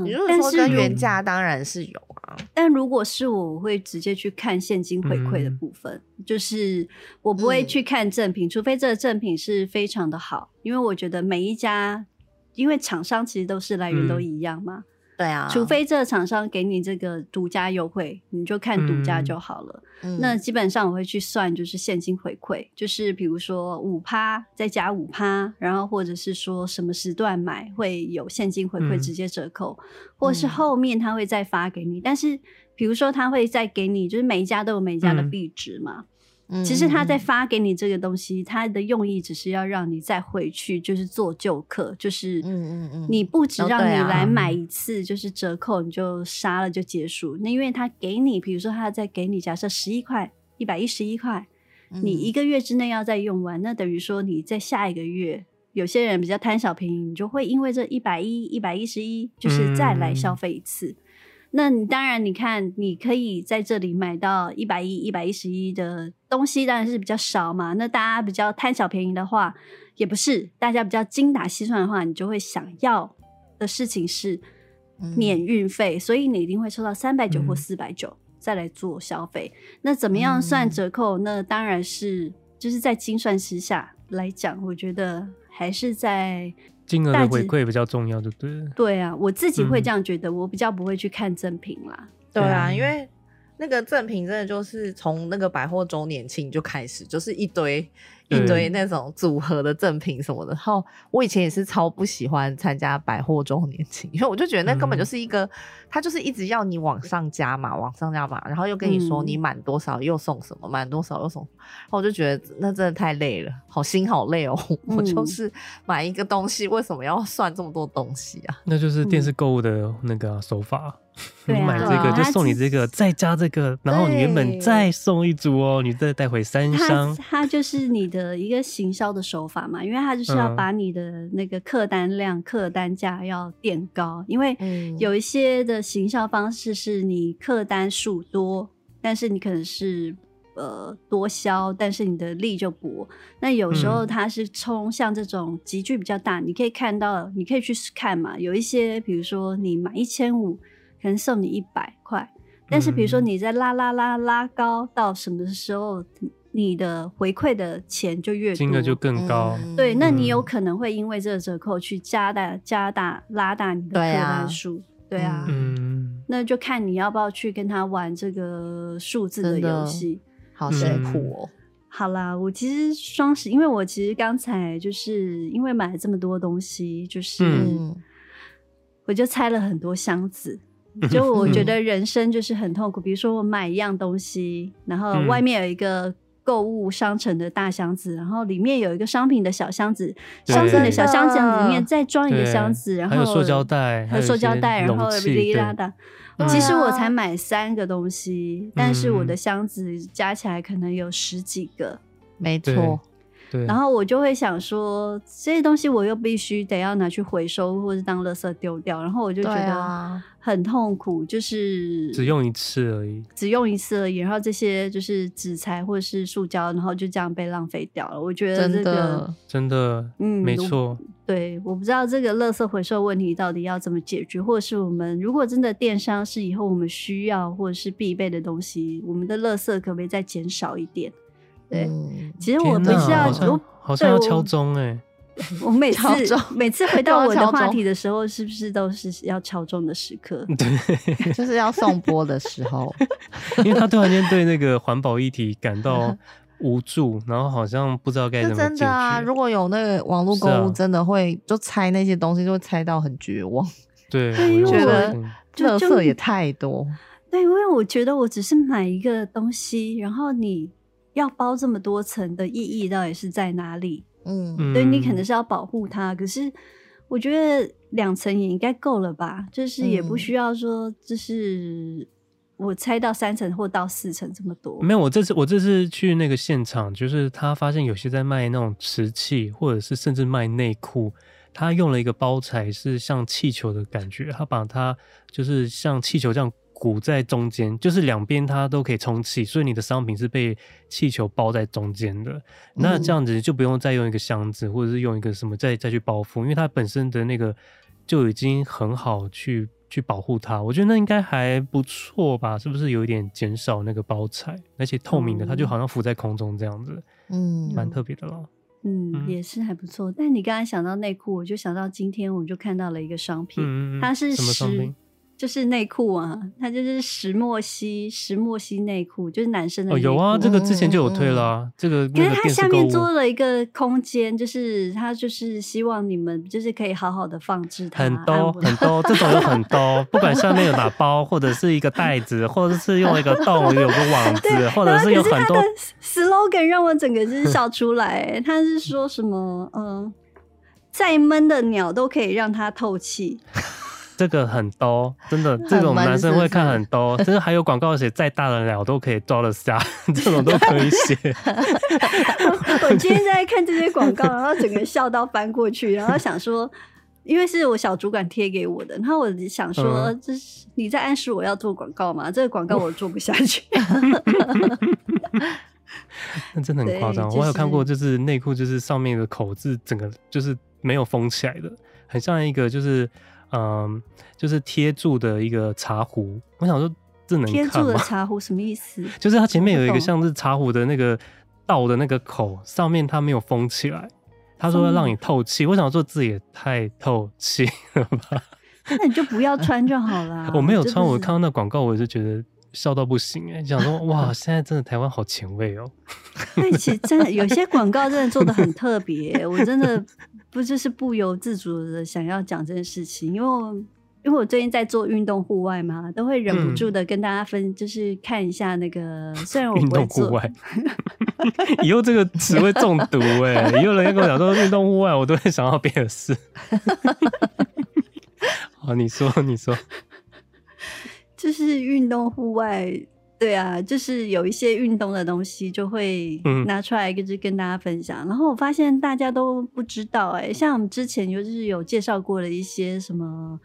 你如果说跟原价当然是有啊，但如果是我，我会直接去看现金回馈的部分，嗯，就是我不会去看赠品，嗯，除非这个赠品是非常的好，因为我觉得每一家，因为厂商其实都是来源都一样嘛。嗯对啊，除非这个厂商给你这个独家优惠，你就看独家就好了。嗯。那基本上我会去算，就是现金回馈，就是比如说五趴再加五趴，然后或者是说什么时段买会有现金回馈直接折扣，嗯，或者是后面他会再发给你。但是比如说他会再给你，就是每一家都有每一家的币值嘛。嗯其实他在发给你这个东西，他的用意只是要让你再回去，就是做旧客，就是你不只让你来买一次，就是折扣你就杀了就结束。那因为他给你，比如说他再给你，假设十一块，一百一十一块，你一个月之内要再用完，那等于说你在下一个月，有些人比较贪小便宜，你就会因为这一百一、一百一十一，就是再来消费一次。那你当然，你看，你可以在这里买到一百一、一百一十一的东西，当然是比较少嘛。那大家比较贪小便宜的话，也不是；大家比较精打细算的话，你就会想要的事情是免运费，嗯、所以你一定会抽到三百九或四百九再来做消费。那怎么样算折扣？嗯、那当然是就是在精算之下来讲，我觉得还是在。金额的回馈比较重要，对不对？对啊，我自己会这样觉得，嗯、我比较不会去看赠品啦。对啊，因为那个赠品真的就是从那个百货周年庆就开始，就是一堆。一堆那种组合的赠品什么的，然后我以前也是超不喜欢参加百货周年庆，因为我就觉得那根本就是一个，他、嗯、就是一直要你往上加嘛，往上加嘛，然后又跟你说你满多少又送什么，满、嗯、多少又送，然后我就觉得那真的太累了，好心好累哦。我就是买一个东西，为什么要算这么多东西啊？那就是电视购物的那个手法。你买这个就送你这个，再加这个，然后你原本再送一组哦，你再带回三箱。它就是你的一个行销的手法嘛，因为它就是要把你的那个客单量、客单价要垫高。因为有一些的行销方式是你客单数多，但是你可能是呃多销，但是你的力就薄。那有时候它是冲像这种集聚比较大，你可以看到，你可以去看嘛。有一些比如说你买一千五。可能送你一百块，但是比如说你在拉拉拉拉高到什么时候，你的回馈的钱就越多，金额就更高。对，那你有可能会因为这个折扣去加大加大拉大你的客单数。对啊，嗯，那就看你要不要去跟他玩这个数字的游戏。好辛苦哦。好啦，我其实双十，因为我其实刚才就是因为买了这么多东西，就是我就拆了很多箱子。就我觉得人生就是很痛苦，比如说我买一样东西，然后外面有一个购物商城的大箱子，然后里面有一个商品的小箱子，商品的小箱子里面再装一个箱子，然后还有塑胶袋，还有塑胶袋，然后哩哩啦啦。其实我才买三个东西，但是我的箱子加起来可能有十几个，没错。对然后我就会想说，这些东西我又必须得要拿去回收，或是当垃圾丢掉，然后我就觉得很痛苦，就是只用一次而已，只用一次而已。然后这些就是纸材或者是塑胶，然后就这样被浪费掉了。我觉得这个真的，真的，嗯，没错。对，我不知道这个垃圾回收问题到底要怎么解决，或者是我们如果真的电商是以后我们需要或者是必备的东西，我们的垃圾可不可以再减少一点？对，其实我不是要，我好像要敲钟哎，我每次每次回到我的话题的时候，是不是都是要敲钟的时刻？对，就是要送播的时候，因为他突然间对那个环保议题感到无助，然后好像不知道该怎么。真的啊，如果有那个网络购物，真的会就猜那些东西，就会猜到很绝望。对，我觉得垃圾也太多。对，因为我觉得我只是买一个东西，然后你。要包这么多层的意义到底是在哪里？嗯，对，你可能是要保护它，可是我觉得两层也应该够了吧？就是也不需要说，就是我拆到三层或到四层这么多。没有，我这次我这次去那个现场，就是他发现有些在卖那种瓷器，或者是甚至卖内裤，他用了一个包材是像气球的感觉，他把它就是像气球这样。鼓在中间，就是两边它都可以充气，所以你的商品是被气球包在中间的。那这样子就不用再用一个箱子，或者是用一个什么再再去包覆，因为它本身的那个就已经很好去去保护它。我觉得那应该还不错吧？是不是有一点减少那个包材，而且透明的，它就好像浮在空中这样子，嗯，蛮特别的咯。嗯，也是还不错。但你刚才想到内裤，我就想到今天我们就看到了一个商品，嗯、它是什么商品？就是内裤啊，它就是石墨烯石墨烯内裤，就是男生的。哦，有啊，这个之前就有推了啊。嗯、这个，可是它下面做了一个空间，就是它就是希望你们就是可以好好的放置它。很多很多，这种有很多，不管下面有打包，或者是一个袋子，或者是用一个洞，有个网子，对或者是有很多。slogan 让我整个就是笑出来，他是说什么？嗯，再闷的鸟都可以让它透气。这个很多，真的，这种男生会看很多。真的还有广告写再大的鸟都可以装得下，这种都可以写。我今天在看这些广告，然后整个笑到翻过去，然后想说，因为是我小主管贴给我的，然后我想说，嗯、这是你在暗示我要做广告吗？这个广告我做不下去。那真的很夸张，就是，我有看过，就是内裤，就是上面的口字整个就是没有封起来的，很像一个就是嗯，就是贴住的一个茶壶。我想说，这能贴住的茶壶什么意思？就是它前面有一个像是茶壶的那个倒的那个口，上面它没有封起来。他说要让你透气，我想说这也太透气了吧？那你就不要穿就好了。我没有穿，我看到那广告，我就觉得。笑到不行哎、欸，想说 哇，现在真的台湾好前卫哦、喔。对，其实真的有些广告真的做的很特别、欸，我真的不就是不由自主的想要讲这件事情，因为我因为我最近在做运动户外嘛，都会忍不住的跟大家分，嗯、就是看一下那个，虽然我运动户外，以后这个词会中毒哎、欸，以后人家跟我讲说运动户外，我都会想到别的事。好，你说，你说。就是运动户外，对啊，就是有一些运动的东西就会拿出来，就是跟大家分享。嗯、然后我发现大家都不知道、欸，哎，像我们之前就是有介绍过的一些什么。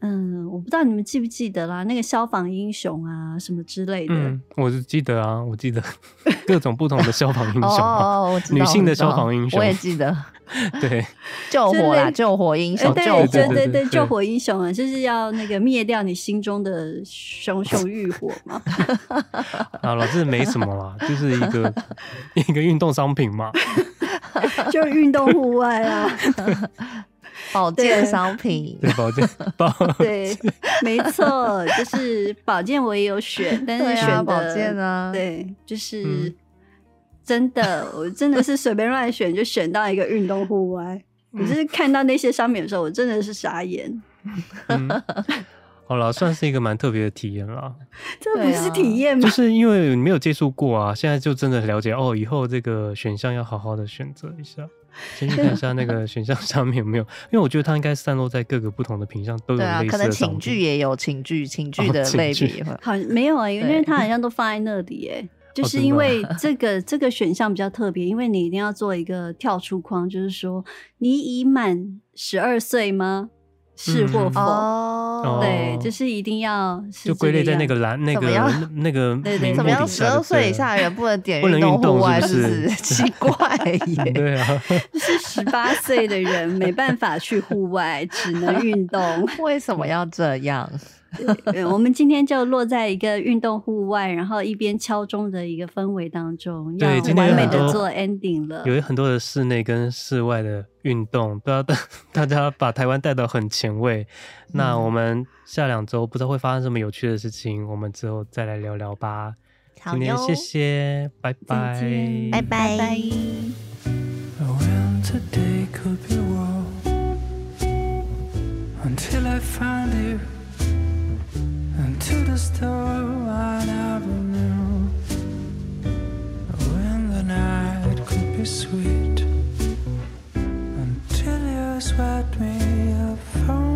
嗯，我不知道你们记不记得啦，那个消防英雄啊，什么之类的。嗯，我是记得啊，我记得 各种不同的消防英雄哦，我知道，女性的消防英雄，我也记得。对，救火啦，救火英雄，对对对对对，救火英雄啊，就是要那个灭掉你心中的熊熊 欲火嘛。好了，这没什么啦，就是一个一个运动商品嘛，就运动户外啊。保健商品，对保健，保对，没错，就是保健我也有选，但是选保健啊，对，就是、嗯、真的，我真的是随便乱选就选到一个运动户外。我、嗯、就是看到那些商品的时候，我真的是傻眼。嗯、好了，算是一个蛮特别的体验了。这不是体验吗？就是因为你没有接触过啊，现在就真的了解哦，以后这个选项要好好的选择一下。先去看一下那个选项上面有没有，因为我觉得它应该散落在各个不同的品项都有类似的。对啊，可能寝具也有寝具，寝具的类别。好，没有啊，因为它好像都放在那里，哎，就是因为这个这个选项比较特别，因为你一定要做一个跳出框，就是说你已满十二岁吗？是或否？哦，对，就是一定要就归类在那个栏那个那个对对，怎么样？十二岁以下的人不能点运动户外，是不是？奇怪耶！对啊，就是十八岁的人没办法去户外，只能运动。为什么要这样？对，我们今天就落在一个运动户外，然后一边敲钟的一个氛围当中，对，今天完美的做 ending 了。有很多的室内跟室外的运动，都要大 大家把台湾带到很前卫。那我们下两周不知道会发生什么有趣的事情，我们之后再来聊聊吧。好今天谢谢，拜拜，拜拜。Until I find you to the store on Avenue when the night could be sweet until you swept me a phone.